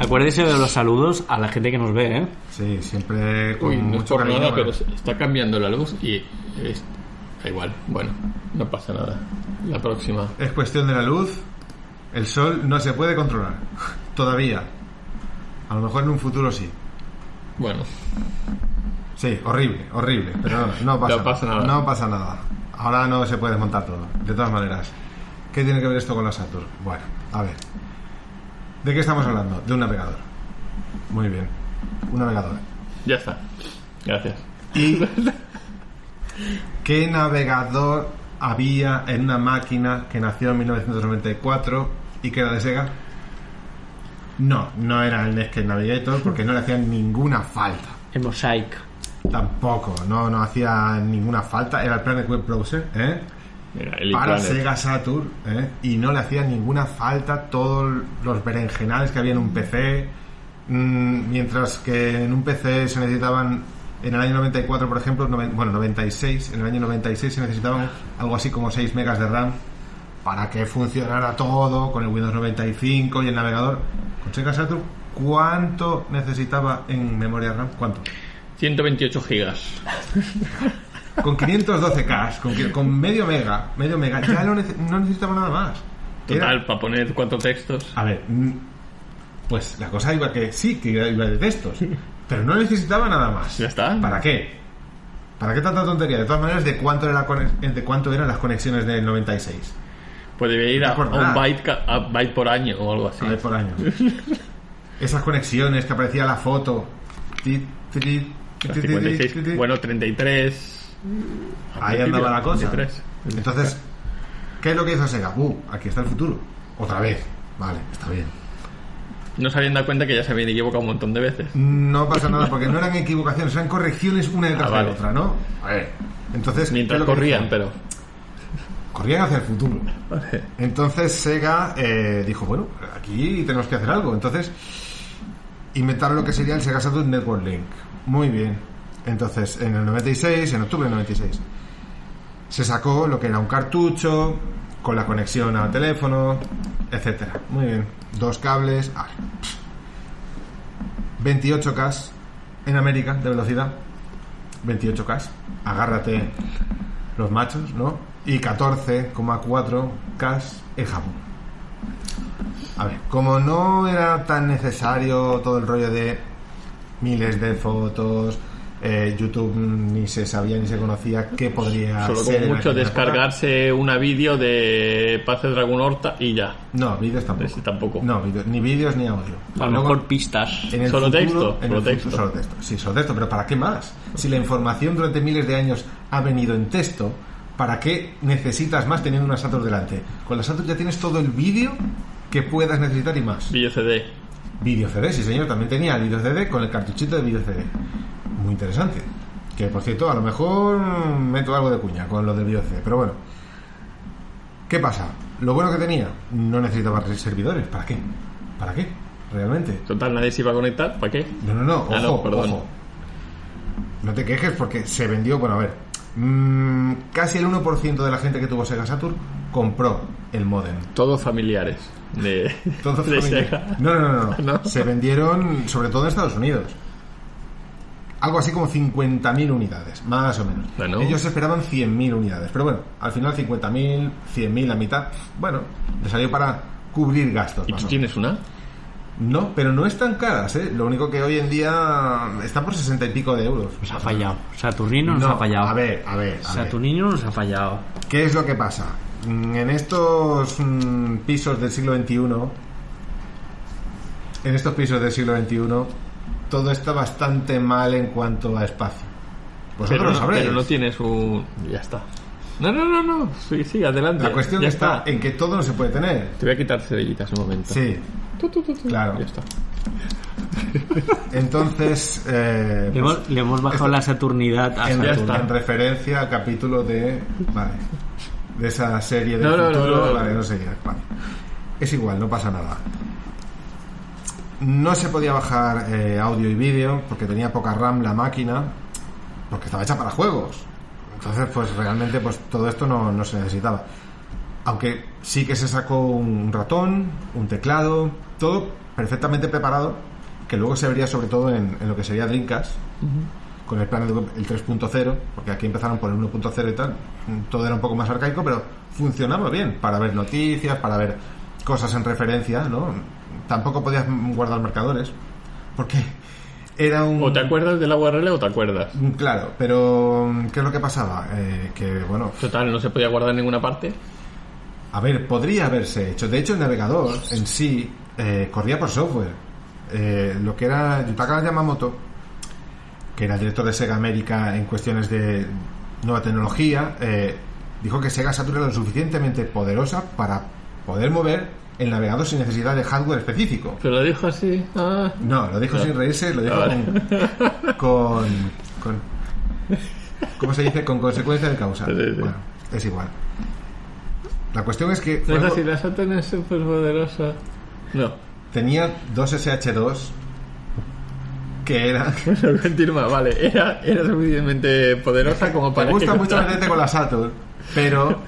Acuérdese, de los saludos a la gente que nos ve, ¿eh? Sí, siempre con Uy, no mucho cariño. pero está cambiando la luz y es- da igual. Bueno, no pasa nada. La próxima. Es cuestión de la luz. El sol no se puede controlar. Todavía. A lo mejor en un futuro sí. Bueno, Sí, horrible, horrible. Pero no, no pasa, No pasa nada. No pasa nada. Ahora no se puede desmontar todo. De todas maneras. ¿Qué tiene que ver esto con la Saturn? Bueno, a ver. ¿De qué estamos hablando? De un navegador. Muy bien. Un navegador. ya está. Gracias. ¿Y qué navegador había en una máquina que nació en 1994 y que era de Sega? No, no era el Netscape Navigator porque no le hacían ninguna falta. El Mosaic. Tampoco, no, no hacía ninguna falta. Era el Planet Web Browser, ¿eh? Mira, para Planet. Sega Saturn ¿eh? y no le hacía ninguna falta todos los berenjenales que había en un PC mm, mientras que en un PC se necesitaban en el año 94 por ejemplo noven- bueno 96 en el año 96 se necesitaban algo así como 6 megas de RAM para que funcionara todo con el Windows 95 y el navegador con Sega Saturn ¿cuánto necesitaba en memoria RAM? ¿cuánto? 128 gigas. con 512K, con, con medio mega, medio mega, ya no, nece- no necesitaba nada más. Era- Total, para poner cuatro textos. a ver, mm, pues la cosa iba que sí, que iba de textos, pero no necesitaba nada más. Ya está. ¿Para qué? ¿Para qué tanta tontería? De todas maneras, ¿de cuánto, era de cuánto eran las conexiones del 96? Pues debe ir a, un byte, ca- a byte por año o algo así. A ver, por año. Esas conexiones que aparecía la foto. Ti, ti, ti, ti, A ti, ti, 56, ti, ti. bueno, 33. Ahí andaba la cosa. 33. Entonces, ¿qué es lo que hizo Sega? Uh, aquí está el futuro. Otra vez. Vale, está bien. No se habían dado cuenta que ya se habían equivocado un montón de veces. No pasa nada, porque no eran equivocaciones, eran correcciones una detrás Ah, vale. de otra, ¿no? A ver. Entonces, ¿qué Mientras corrían, hizo? pero. Corrían hacia el futuro. Vale. Entonces Sega eh, dijo, bueno, aquí tenemos que hacer algo. Entonces inventaron lo que sería el Sega Saturn Network Link. Muy bien. Entonces, en el 96, en octubre del 96, se sacó lo que era un cartucho con la conexión al teléfono, etcétera. Muy bien. Dos cables. ah, 28K en América de velocidad. 28K. Agárrate los machos, ¿no? Y 14,4K en Japón. A ver, como no era tan necesario todo el rollo de miles de fotos, eh, YouTube ni se sabía ni se conocía qué podría Solo ser. mucho época. descargarse una vídeo de Paz de Dragon Horta y ya. No, vídeos tampoco. Ese tampoco. No, ni vídeos ni audio. A lo mejor pistas. en el Solo futuro- texto, en solo el texto. futuro solo texto. Sí, solo texto, pero ¿para qué más? Si la información durante miles de años ha venido en texto, ¿para qué necesitas más teniendo una Saturn delante? Con la Saturn ya tienes todo el vídeo que puedas necesitar y más. Vídeo CD. Vídeo CD, sí señor, también tenía el vídeo CD con el cartuchito de vídeo CD. Muy interesante. Que por cierto, a lo mejor meto algo de cuña con lo del CD, pero bueno. ¿Qué pasa? Lo bueno que tenía, no necesitaba servidores. ¿Para qué? ¿Para qué? Realmente. Total, nadie se iba a conectar. ¿Para qué? No, no, no, ojo, Ah, no, perdón. ojo. No te quejes porque se vendió, bueno, a ver, mm, casi el 1% de la gente que tuvo Sega Saturn compró el modem. Todos familiares de, Todos de familia. Sega. No, no, no, no, ¿No? Se vendieron sobre todo en Estados Unidos. Algo así como 50.000 unidades, más o menos. Bueno. Ellos esperaban 100.000 unidades, pero bueno, al final 50.000, 100.000, la mitad, bueno, le salió para cubrir gastos. ¿Y tú tienes una? No, pero no están caras, ¿eh? Lo único que hoy en día está por 60 y pico de euros. Nos ha fallado. Saturnino nos No, ha fallado. A ver, a ver, a ver. Saturnino nos ha fallado. ¿Qué es lo que pasa? Mm, En estos mm, pisos del siglo XXI, en estos pisos del siglo XXI, todo está bastante mal en cuanto a espacio. Vosotros Pero lo no, sabréis. pero no tienes un... Ya está. No, no, no, no. Sí, sí, adelante. La cuestión ya está, en que todo no se puede tener. Te voy a quitar cerillitas un momento. Sí, Tu, tu, tu, tu. Claro. Ya está. entonces... eh, Le pues, hemos, le hemos bajado esto- la Saturnidad a en, en referencia al capítulo de vale, de esa serie de No, no, no, futuro no, no. vale no sé qué, vale. es igual no pasa nada no se podía bajar eh, audio y vídeo porque tenía poca RAM la máquina porque estaba hecha para juegos. Entonces pues realmente pues todo esto no, no se necesitaba. Aunque sí que se sacó un ratón un teclado todo perfectamente preparado que luego se vería sobre todo en, en lo que sería Dreamcast con el plan el 3.0, porque aquí empezaron por el 1.0 y tal, todo era un poco más arcaico, pero funcionaba bien para ver noticias, para ver cosas en referencia, ¿no? Tampoco podías guardar marcadores, porque era un... O te acuerdas de la URL o te acuerdas. Claro, pero ¿qué es lo que pasaba? Eh, que, bueno, Total, no se podía guardar en ninguna parte. a ver, podría haberse hecho. De hecho, el navegador en sí eh, corría por software. Eh, lo que era Yutaka Yamamoto, que era el director de Sega América en cuestiones de nueva tecnología, eh, dijo que Sega Saturn era lo suficientemente poderosa para poder mover el navegador sin necesidad de hardware específico. Pero lo dijo así. Ah. No, lo dijo sin reírse, lo dijo Ah, vale. con, con, con... ¿Cómo se dice? Con consecuencia de causa. Sí, sí. Bueno, es igual. La cuestión es que ¿No así? ¿La Saturn es súper poderosa? No. tenía dos SH2 que era... Bueno, continúa, vale. Era, era suficientemente poderosa como para Me gusta que mucho meterte con la Saturn, pero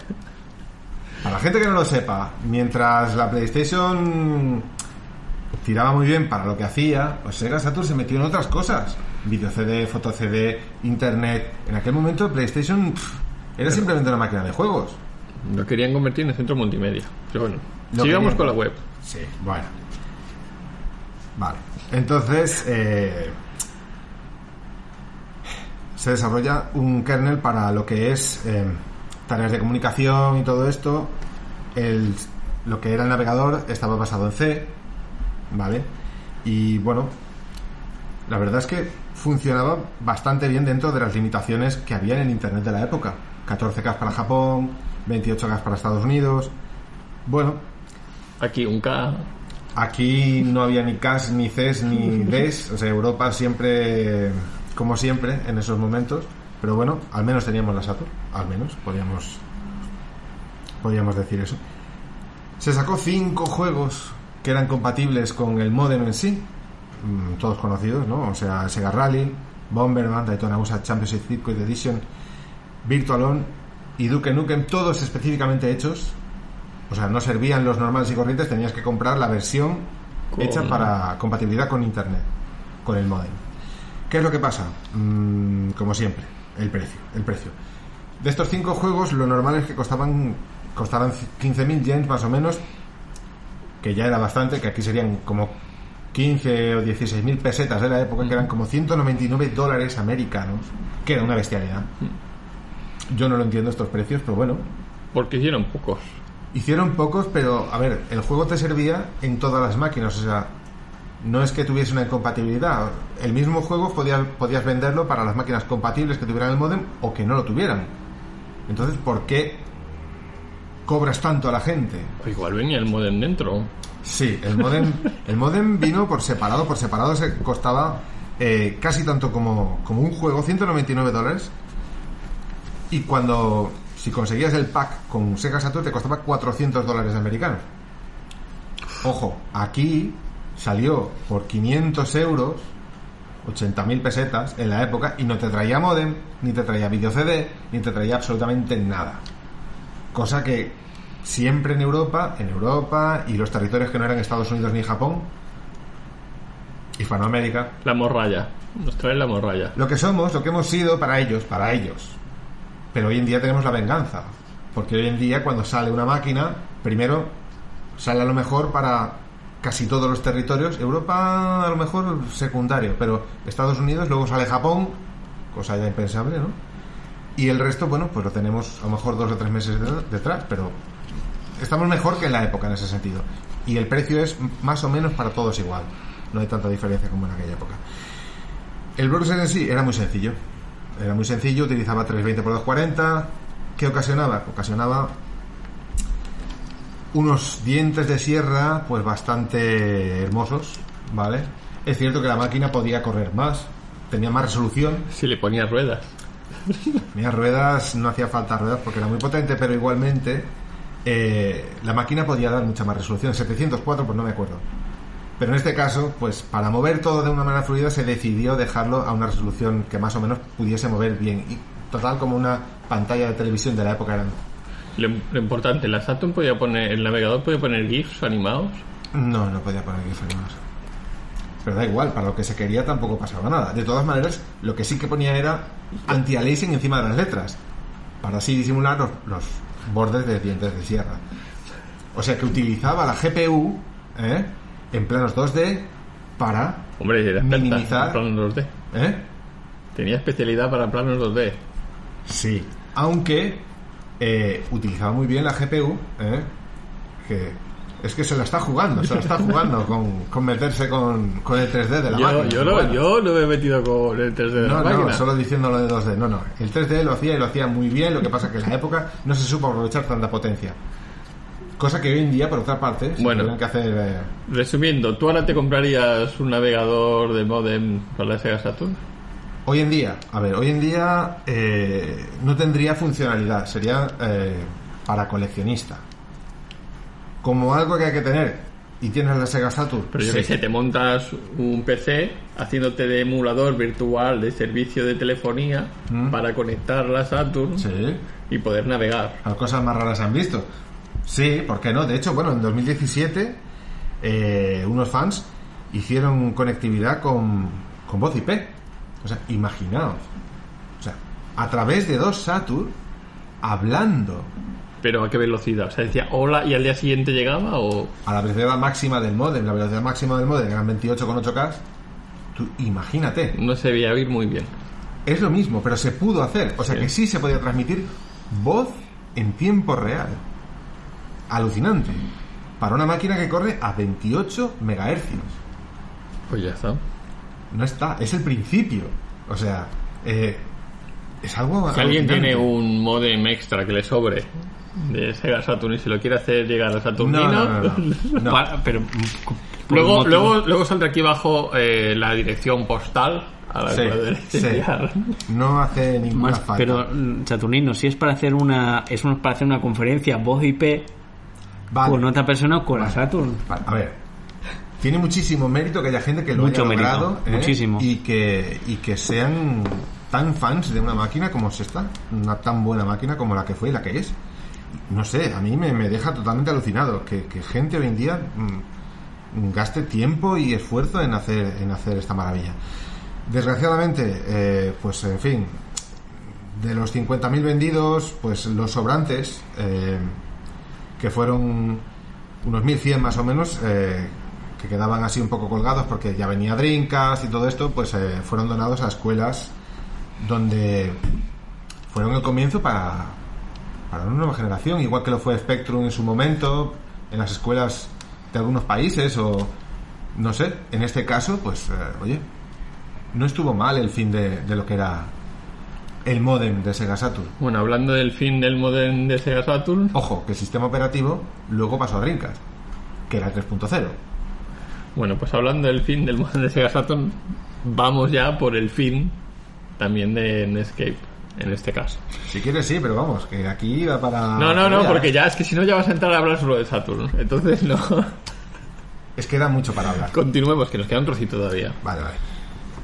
para la gente que no lo sepa, mientras la PlayStation tiraba muy bien para lo que hacía, pues Sega Saturn se metió en otras cosas. Video CD, foto CD, internet. En aquel momento PlayStation pff, era simplemente una máquina de juegos. Lo querían convertir en centro multimedia. Pero bueno, sigamos querían. con la web. Sí, bueno. Vale. Entonces, eh, se desarrolla un kernel para lo que es eh, tareas de comunicación y todo esto. El, lo que era el navegador estaba basado en C, ¿vale? Y bueno, la verdad es que funcionaba bastante bien dentro de las limitaciones que había en el Internet de la época. 14K para Japón, 28K para Estados Unidos. Bueno, Aquí un K. Aquí no había ni CAS, ni CES, ni DES. O sea, Europa siempre, como siempre, en esos momentos. Pero bueno, al menos teníamos la Saturn. Al menos, podíamos, podíamos decir eso. Se sacó cinco juegos que eran compatibles con el modem en sí. Mm, Todos conocidos, ¿no? O sea, Sega Rally, Bomberman, Daytona USA Championship Circuit Edition, Virtual On y Duke Nukem, todos específicamente hechos o sea, no servían los normales y corrientes, tenías que comprar la versión Con- hecha para compatibilidad con internet, con el modem. ¿Qué es lo que pasa? Mm, como siempre, el precio, el precio. De estos cinco juegos, lo normal es que costaban costaran 15.000 yens más o menos, que ya era bastante, que aquí serían como 15 o 16.000 pesetas de la época, que eran como 199 dólares americanos, que era una bestialidad. Yo no lo entiendo estos precios, pero bueno, Porque hicieron pocos. Hicieron pocos, pero a ver, el juego te servía en todas las máquinas, o sea, no es que tuviese una incompatibilidad. El mismo juego podías, podías venderlo para las máquinas compatibles que tuvieran el modem o que no lo tuvieran. Entonces, ¿por qué cobras tanto a la gente? O igual venía el modem dentro. Sí, el modem, el modem vino por separado, por separado se costaba eh, casi tanto como, como un juego, 199 dólares. Y cuando, si conseguías el pack con Sega Saturn, te costaba 400 dólares americanos. Ojo, aquí salió por 500 euros, 80.000 pesetas en la época, y no te traía modem, ni te traía video CD, ni te traía absolutamente nada. Cosa que siempre en Europa, en Europa y los territorios que no eran Estados Unidos ni Japón, Hispanoamérica, La morralla. Nos trae la morralla. lo que somos, lo que hemos sido para ellos, para ellos. Pero hoy en día tenemos la venganza. Porque hoy en día cuando sale una máquina, primero sale a lo mejor para casi todos los territorios. Europa a lo mejor secundario, pero Estados Unidos, luego sale Japón, cosa ya impensable, ¿no? Y el resto, bueno, pues lo tenemos a lo mejor dos o tres meses de- detrás, pero estamos mejor que en la época en ese sentido. Y el precio es más o menos para todos igual. No hay tanta diferencia como en aquella época. El browser en sí era muy sencillo. Era muy sencillo, utilizaba 320 x 240. ¿Qué ocasionaba? Ocasionaba unos dientes de sierra pues bastante hermosos, ¿vale? Es cierto que la máquina podía correr más, tenía más resolución, Si le ponía ruedas. Tenía ruedas, no hacía falta ruedas porque era muy potente, pero igualmente eh, la máquina podía dar mucha más resolución. 704, pues no me acuerdo. Pero en este caso, pues para mover todo de una manera fluida se decidió dejarlo a una resolución que más o menos pudiese mover bien. Y total como una pantalla de televisión de la época eran. Lo, lo importante, la Saturn podía poner, el navegador podía poner GIFs animados. No, no podía poner GIF animados. Pero da igual, para lo que se quería tampoco pasaba nada. De todas maneras, lo que sí que ponía era anti-aliasing encima de las letras. Para así disimular los, los bordes de dientes de sierra. O sea que utilizaba la GPU ¿eh? en planos 2D para. Hombre, era Minimizar. planos 2D. ¿eh? Tenía especialidad para planos 2D. Sí. Aunque eh, utilizaba muy bien la GPU, ¿eh? que es que se la está jugando, se la está jugando con, con meterse con, con el 3D de la Yo, máquina. yo, no, Bueno. yo no me he metido con el 3D de No, la no, máquina. solo diciendo lo de 2D. No, no. El 3D lo hacía y lo hacía muy bien. Lo que pasa que en la época no se supo aprovechar tanta potencia. Cosa que hoy en día, por otra parte, Bueno. que hacer. eh, Resumiendo, ¿tú ahora te comprarías un navegador de modem para la Sega Saturn? Hoy en día, a ver, hoy en día eh, no tendría funcionalidad, sería eh, para coleccionista. Como algo que hay que tener y tienes la Sega Saturn. Pero yo sí. que sé, te montas un PC haciéndote de emulador virtual de servicio de telefonía Mm. para conectar la Saturn Sí, y poder navegar. las cosas más raras se han visto. Sí, ¿por qué no? De hecho, bueno, en 2017 eh, unos fans hicieron conectividad con, con voz IP. O sea, imaginaos. O sea, a través de dos Saturn hablando Pero a qué velocidad? O sea, decía hola y al día siguiente llegaba o... a la velocidad máxima del modem, la velocidad máxima del modem eran 28,8K. Tú imagínate, No se veía oír muy bien. es lo mismo, pero se pudo hacer. O sea Sí. que sí se podía transmitir voz en tiempo real. Alucinante. Para una máquina que corre a 28 MHz. Pues ya está. No está, es el principio. O sea, eh, es algo. Si alguien tiene un modem extra que le sobre de Sega Saturn y se lo quiere hacer llegar a Saturnino, No, no, no, no. No. Para- pero luego, luego, luego saldrá aquí abajo eh, la dirección postal a la Sí, sí. No hace ninguna más, falta. pero mm, Saturnino, si es para hacer una es para hacer una conferencia voz IP Vale. con otra persona con la. Saturn. Vale, a ver. Tiene muchísimo mérito que haya gente que lo Mucho haya mérito, logrado ¿eh? muchísimo. y que y que sean tan fans de una máquina como es esta, una tan buena máquina como la que fue y la que es. No sé, a mí me, me deja totalmente alucinado que, que gente hoy en día mm, gaste tiempo y esfuerzo en hacer en hacer esta maravilla. Desgraciadamente, eh, pues en fin, de los 50.000 vendidos, pues los sobrantes, eh, que fueron unos 1.100 más o menos, eh, que quedaban así un poco colgados porque ya venía Dreamcast y todo esto, pues eh, fueron donados a escuelas donde fueron el comienzo para, para una nueva generación, igual que lo fue Spectrum en su momento, en las escuelas de algunos países o no sé, en este caso, pues eh, oye, no estuvo mal el fin de, de lo que era el modem de Sega Saturn. Bueno, hablando del fin del modem de Sega Saturn, Ojo, que el sistema operativo luego pasó a Dreamcast, que era 3.0. bueno, pues hablando del fin del modem de Sega Saturn, vamos ya por el fin también de Netscape, en este caso. Si quieres sí, pero vamos, que aquí va para... No, no, no, porque ya es que si no ya vas a entrar a hablar solo de Saturn. Entonces no. Es que da mucho para hablar. Continuemos, que nos queda un trocito todavía. Vale, vale.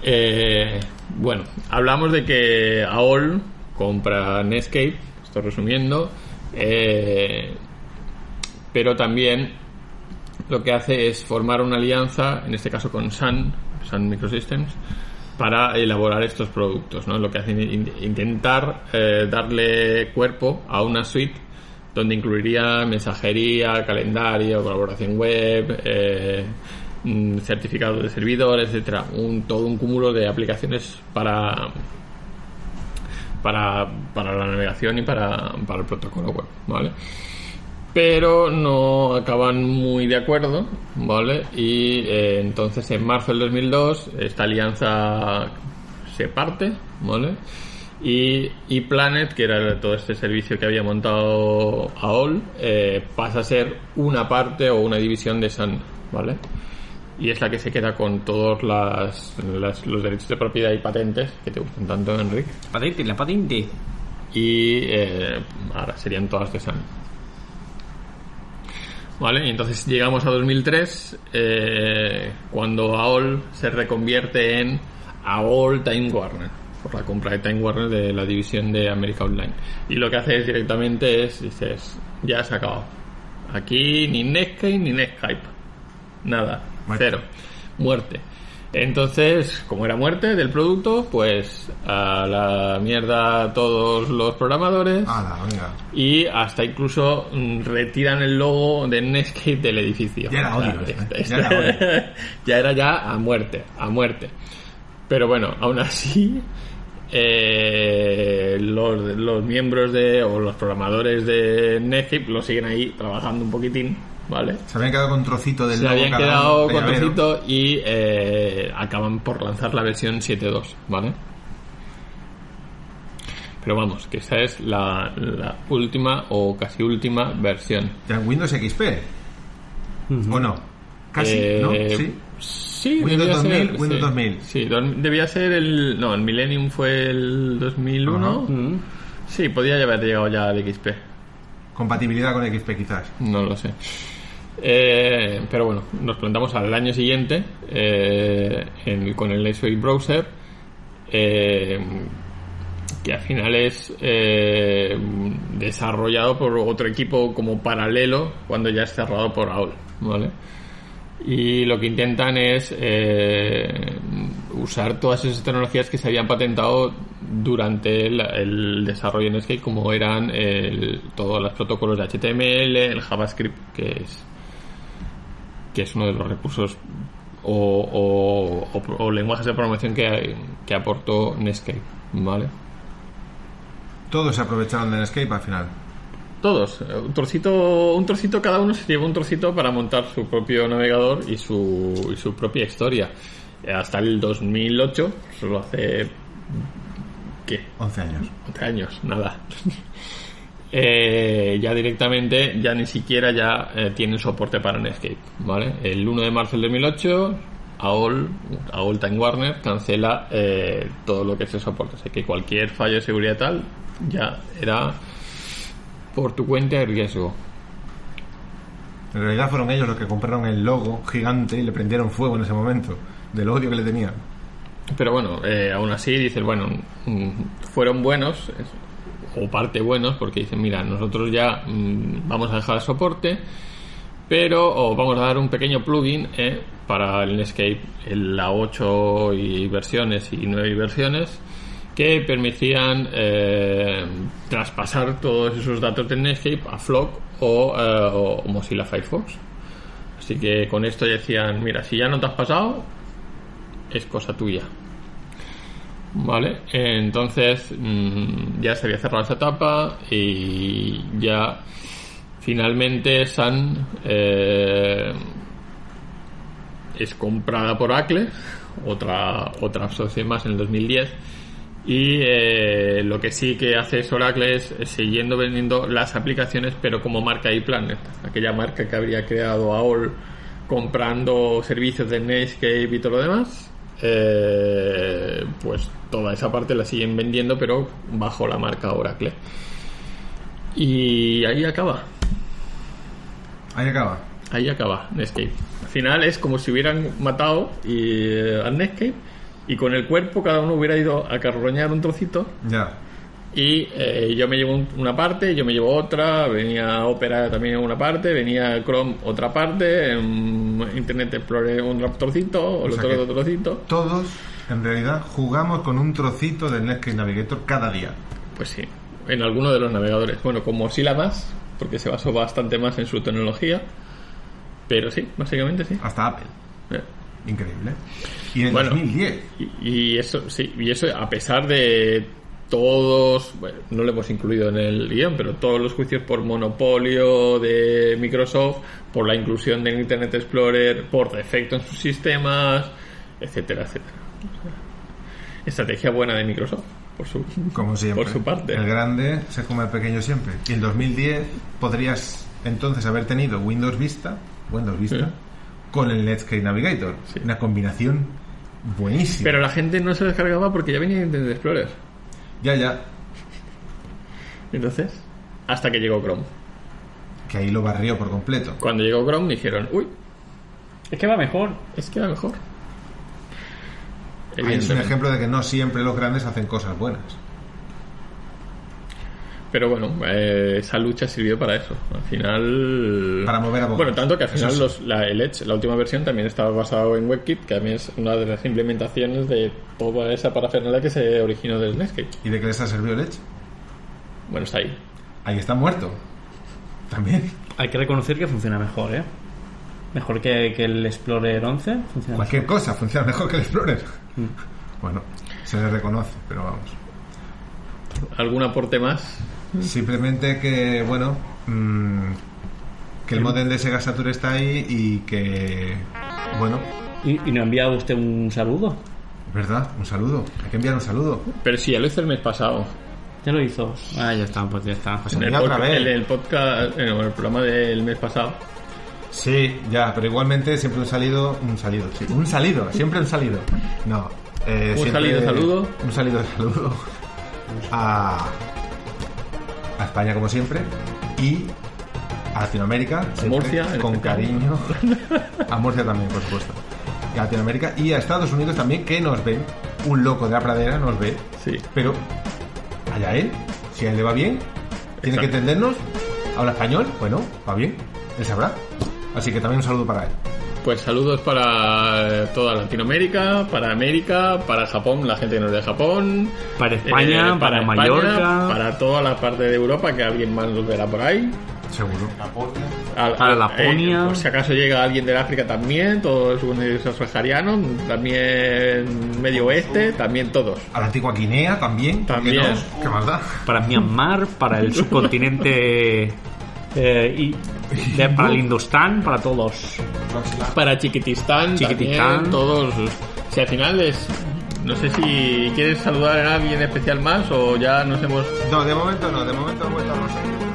Eh, bueno, hablamos de que AOL compra Netscape, estoy resumiendo, eh, pero también lo que hace es formar una alianza, en este caso con Sun, Sun Microsystems, para elaborar estos productos. ¿no? Lo que hace es in- intentar eh, darle cuerpo a una suite donde incluiría mensajería, calendario, colaboración web, eh, mm, certificado de servidor, etcétera, un todo un cúmulo de aplicaciones para para, para la navegación y para, para el protocolo web, ¿vale? Pero no acaban muy de acuerdo, ¿vale? Y eh, entonces en marzo del 2002 esta alianza se parte, ¿vale? Y, y Planet, que era todo este servicio que había montado AOL, eh, pasa a ser una parte o una división de Sun, ¿vale? Y es la que se queda con todos las, las- los derechos de propiedad y patentes que te gustan tanto, Enrique. Patente, la patente. Y eh, ahora serían todas de Sun. ¿Vale? Y entonces llegamos a 2003, eh, cuando AOL se reconvierte en AOL Time Warner, por la compra de Time Warner de la división de América Online. Y lo que hace es directamente es, dices, ya se ha acabado. Aquí ni Netscape ni Netscape. Nada, Muerte. cero. Muerte. Entonces, como era muerte del producto, pues a la mierda todos los programadores. Hala, venga. Y hasta incluso mm, retiran el logo de Netscape del edificio. Ya era O sea, odio, este- ¿eh? este- Ya era odio. ya era ya a muerte, a muerte. Pero bueno, aún así, eh, los, los miembros de, o los programadores de Netscape lo siguen ahí trabajando un poquitín, ¿vale? Se habían quedado con trocito del Se habían quedado con trocito y eh, acaban por lanzar la versión 7.2, ¿vale? Pero vamos, que esa es la, la última o casi última versión. Ya en Windows XP. ¿O no? Casi, Eh, ¿no? Sí. Sí, Windows debía 2000, ser, Windows sí. 2000. Sí, dos- debía ser el. No, el Millennium fue el 2001. Ajá. Mm. Sí, podía haber llegado ya al XP. Compatibilidad con XP quizás. No lo sé. Eh, pero bueno, nos plantamos al año siguiente eh, en- con el Netscape Browser, eh, que al final es eh, desarrollado por otro equipo como paralelo cuando ya es cerrado por AOL, ¿vale? Y lo que intentan es eh, usar todas esas tecnologías que se habían patentado durante el, desarrollo en Netscape, como eran todos los protocolos de HTML, el JavaScript, que es que es uno de los recursos o- o lenguajes de programación que, que aportó Netscape, ¿vale? Todos se aprovecharon de Netscape al final. Todos, un trocito, un trocito cada uno se llevó un trocito para montar su propio navegador y su, y su propia historia. Hasta el 2008, solo hace ¿qué? 11 años. 11 años, nada. Eh, ya directamente, ya ni siquiera ya eh, tienen soporte para Netscape, ¿vale? El 1 de marzo del 2008, AOL, AOL Time Warner cancela eh, todo lo que es el soporte. Así que cualquier fallo de seguridad tal ya era por tu cuenta de riesgo. En realidad fueron ellos los que compraron el logo gigante y le prendieron fuego en ese momento. Del odio que le tenían. Pero bueno, eh, aún así dices, bueno, mm, fueron buenos, o parte buenos, porque dicen, mira, nosotros ya mm, vamos a dejar el soporte, pero o vamos a dar un pequeño plugin eh, para el Netscape, en la 8 y versiones y 9 y versiones, que permitían eh, traspasar todos esos datos de Netscape a Flock o, eh, o Mozilla Firefox. Así que con esto decían, mira, si ya no te has pasado, es cosa tuya. Vale, entonces mm, ya se había cerrado esa etapa y ya finalmente Sun eh, es comprada por Acle, otra otra asociación más en el 2010 y eh, lo que sí que hace es Oracle es siguiendo vendiendo las aplicaciones pero como marca iPlanet, aquella marca que habría creado AOL comprando servicios de Netscape y todo lo demás eh, pues toda esa parte la siguen vendiendo pero bajo la marca Oracle. Y ahí acaba. Ahí acaba. ahí acaba Netscape. Al final es como si hubieran matado y, eh, al Netscape y con el cuerpo cada uno hubiera ido a carroñar un trocito Ya. y eh, yo me llevo un- una parte, yo me llevo otra, venía Opera también en una parte, venía Chrome otra parte, em, Internet Explorer un trocito, el sea otro otro trocito. Todos, en realidad, jugamos con un trocito del Netscape Navigator cada día. Pues sí, en alguno de los navegadores. Bueno, con Mozilla más, porque se basó bastante más en su tecnología, pero sí, básicamente sí. Hasta Apple. Eh. Increíble. Y en el Bueno. 2010. Y, y eso, sí, y eso a pesar de todos, bueno, no lo hemos incluido en el guion, pero todos los juicios por monopolio de Microsoft, por la inclusión de Internet Explorer por defecto en sus sistemas, etcétera, etcétera. Estrategia buena de Microsoft, por su, Como siempre. por su parte. El grande se come al pequeño siempre. Y en 2010 podrías entonces haber tenido Windows Vista, Windows Vista, Sí. Con el Netscape Navigator. Sí. Una combinación buenísima. Pero la gente no se descargaba porque ya venía Internet Explorer. Ya, ya. Entonces, hasta que llegó Chrome. Que ahí lo barrió por completo. Cuando llegó Chrome dijeron, uy, Es que va mejor. es que era mejor. Ahí es un ejemplo de que no siempre los grandes hacen cosas buenas. Pero bueno, eh, esa lucha sirvió para eso. Al final. Para mover a pocos. Bueno, tanto que al final los, la, el Edge, la última versión, también estaba basado en WebKit, que también es una de las implementaciones de toda esa parafernalia que se originó del Netscape. ¿Y de qué les ha servido el Edge? Bueno, está ahí. Ahí está muerto. También. Hay que reconocer que funciona mejor, ¿eh? Mejor que, que el Explorer 11. Funciona Cualquier cosa funciona mejor que el Explorer. Mm. Bueno, se le reconoce, pero vamos. ¿Algún aporte más? Simplemente que, bueno, mm, que el modem de Sega Saturn está ahí y que, bueno, ¿Y, y no ha enviado usted un saludo? ¿verdad? Un saludo. Hay que enviar un saludo. Pero sí, ya lo hice el mes pasado. Ya lo hizo. Ah, ya está, pues ya está. Pues En el, envía otra podca- vez. en el podcast, en el programa del mes pasado. Sí, ya, pero igualmente siempre un salido, un salido, sí, un salido, siempre un salido. No, eh, Un siempre- salido de saludo. Un salido de saludo a, a España como siempre y a Latinoamérica, siempre, Murcia, en con cariño, a Murcia también, por supuesto, y a Latinoamérica y a Estados Unidos también que nos ven, un loco de la pradera nos ve, Sí. pero allá él, si a él le va bien, tiene Exacto. que entendernos, habla español, bueno, va bien, él sabrá. Así que también un saludo para él. Pues saludos para eh, toda Latinoamérica, para América, para Japón, la gente que nos de Japón. Para España, eh, para, España, Mallorca, para toda la parte de Europa, que alguien más nos verá por ahí. Seguro. Al- Para Laponia. eh, por si acaso llega alguien del África también, todos los saharianos, también Medio Oeste, también todos. A la antigua Guinea también. ¿por qué También. no? ¿Qué más da? para Myanmar, para el subcontinente eh, y de- para el Indostán, para todos. Para Chiquitistán, Chiquitistán. también, todos. Si al final es. No sé si quieres saludar a alguien especial más o ya nos hemos. No, de momento no, de momento he vuelto a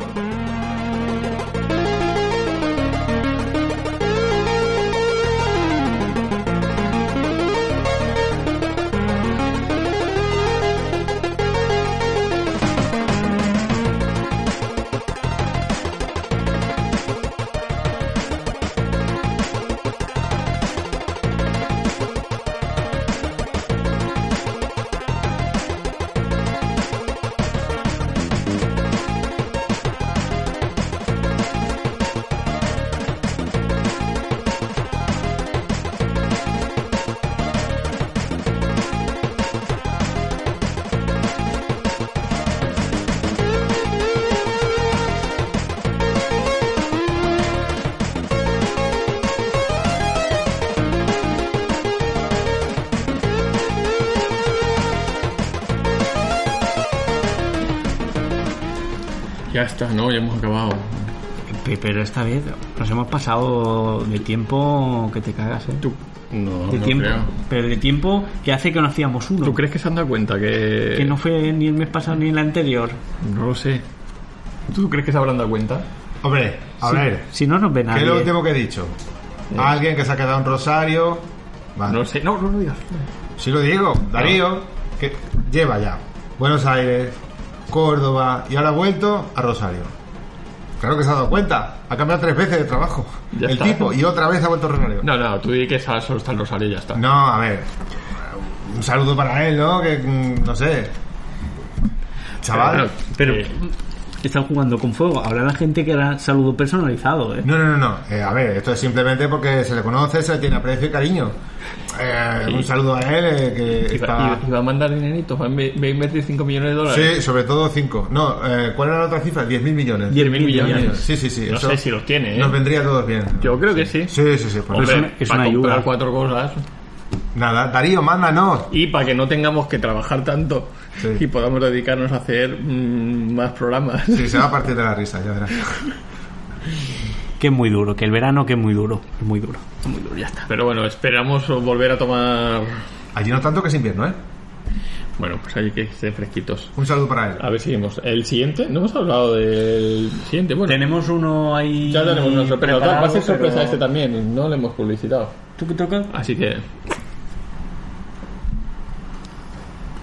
Ya está, ¿no? Ya hemos acabado. Pe- Pero esta vez nos hemos pasado de tiempo que te cagas, ¿eh? Tú. No, de no tiempo, creo. pero de tiempo que hace que no hacíamos uno. ¿Tú crees que se han dado cuenta que.? Que no fue ni el mes pasado ni el anterior. No lo sé. ¿Tú crees que se habrán dado cuenta? Hombre, a Si- ver, Si no nos ve ¿qué nadie. es lo último que he dicho? Alguien que se ha quedado en Rosario. Vale. No lo sé. No, no lo digas. Sí lo digo, Darío, que lleva ya Buenos Aires, Córdoba y ahora ha vuelto a Rosario. Claro que se ha dado cuenta, ha cambiado tres veces de trabajo. Ya el está. tipo, y otra vez ha vuelto a Rosario. No, no, tú di que solo está el Rosario y ya está. No, a ver. Un saludo para él, ¿no? Que mm, no sé. Chaval. Pero Eh, están jugando con fuego. Habrá la gente que era saludo personalizado, ¿eh? No, no, no, no. Eh, a ver, esto es simplemente porque se le conoce, se le tiene aprecio y cariño. Eh, Sí. Un saludo a él, eh, que iba, está... iba- a mandar dineritos, va a invertir 5 millones de dólares. Sí, sobre todo 5. No, eh, ¿cuál era la otra cifra? 10.000 millones. 10.000 millones. Sí, sí, sí. No eso sé si los tiene, ¿eh? Nos vendría a todos bien. Yo creo que sí. Sí, sí, sí. pues Hombre, es una- es para ayuda. cuatro cosas Nada, Darío, mándanos. y para que no tengamos que trabajar tanto Sí. y podamos dedicarnos a hacer mm, más programas. Sí, se va a partir de la risa, ya verás. Que es muy duro, que el verano que es muy duro. Es muy duro. Muy duro, ya está. Pero bueno, esperamos volver a tomar. Allí no tanto que es invierno, ¿eh? Bueno, pues hay que ser fresquitos. Un saludo para él. A ver, seguimos. El siguiente, no hemos hablado del siguiente. Bueno, Tenemos uno ahí. ya tenemos una sorpresa. Va a ser sorpresa pero- este también, no le hemos publicitado. ¿Tú qué tocas? Así que.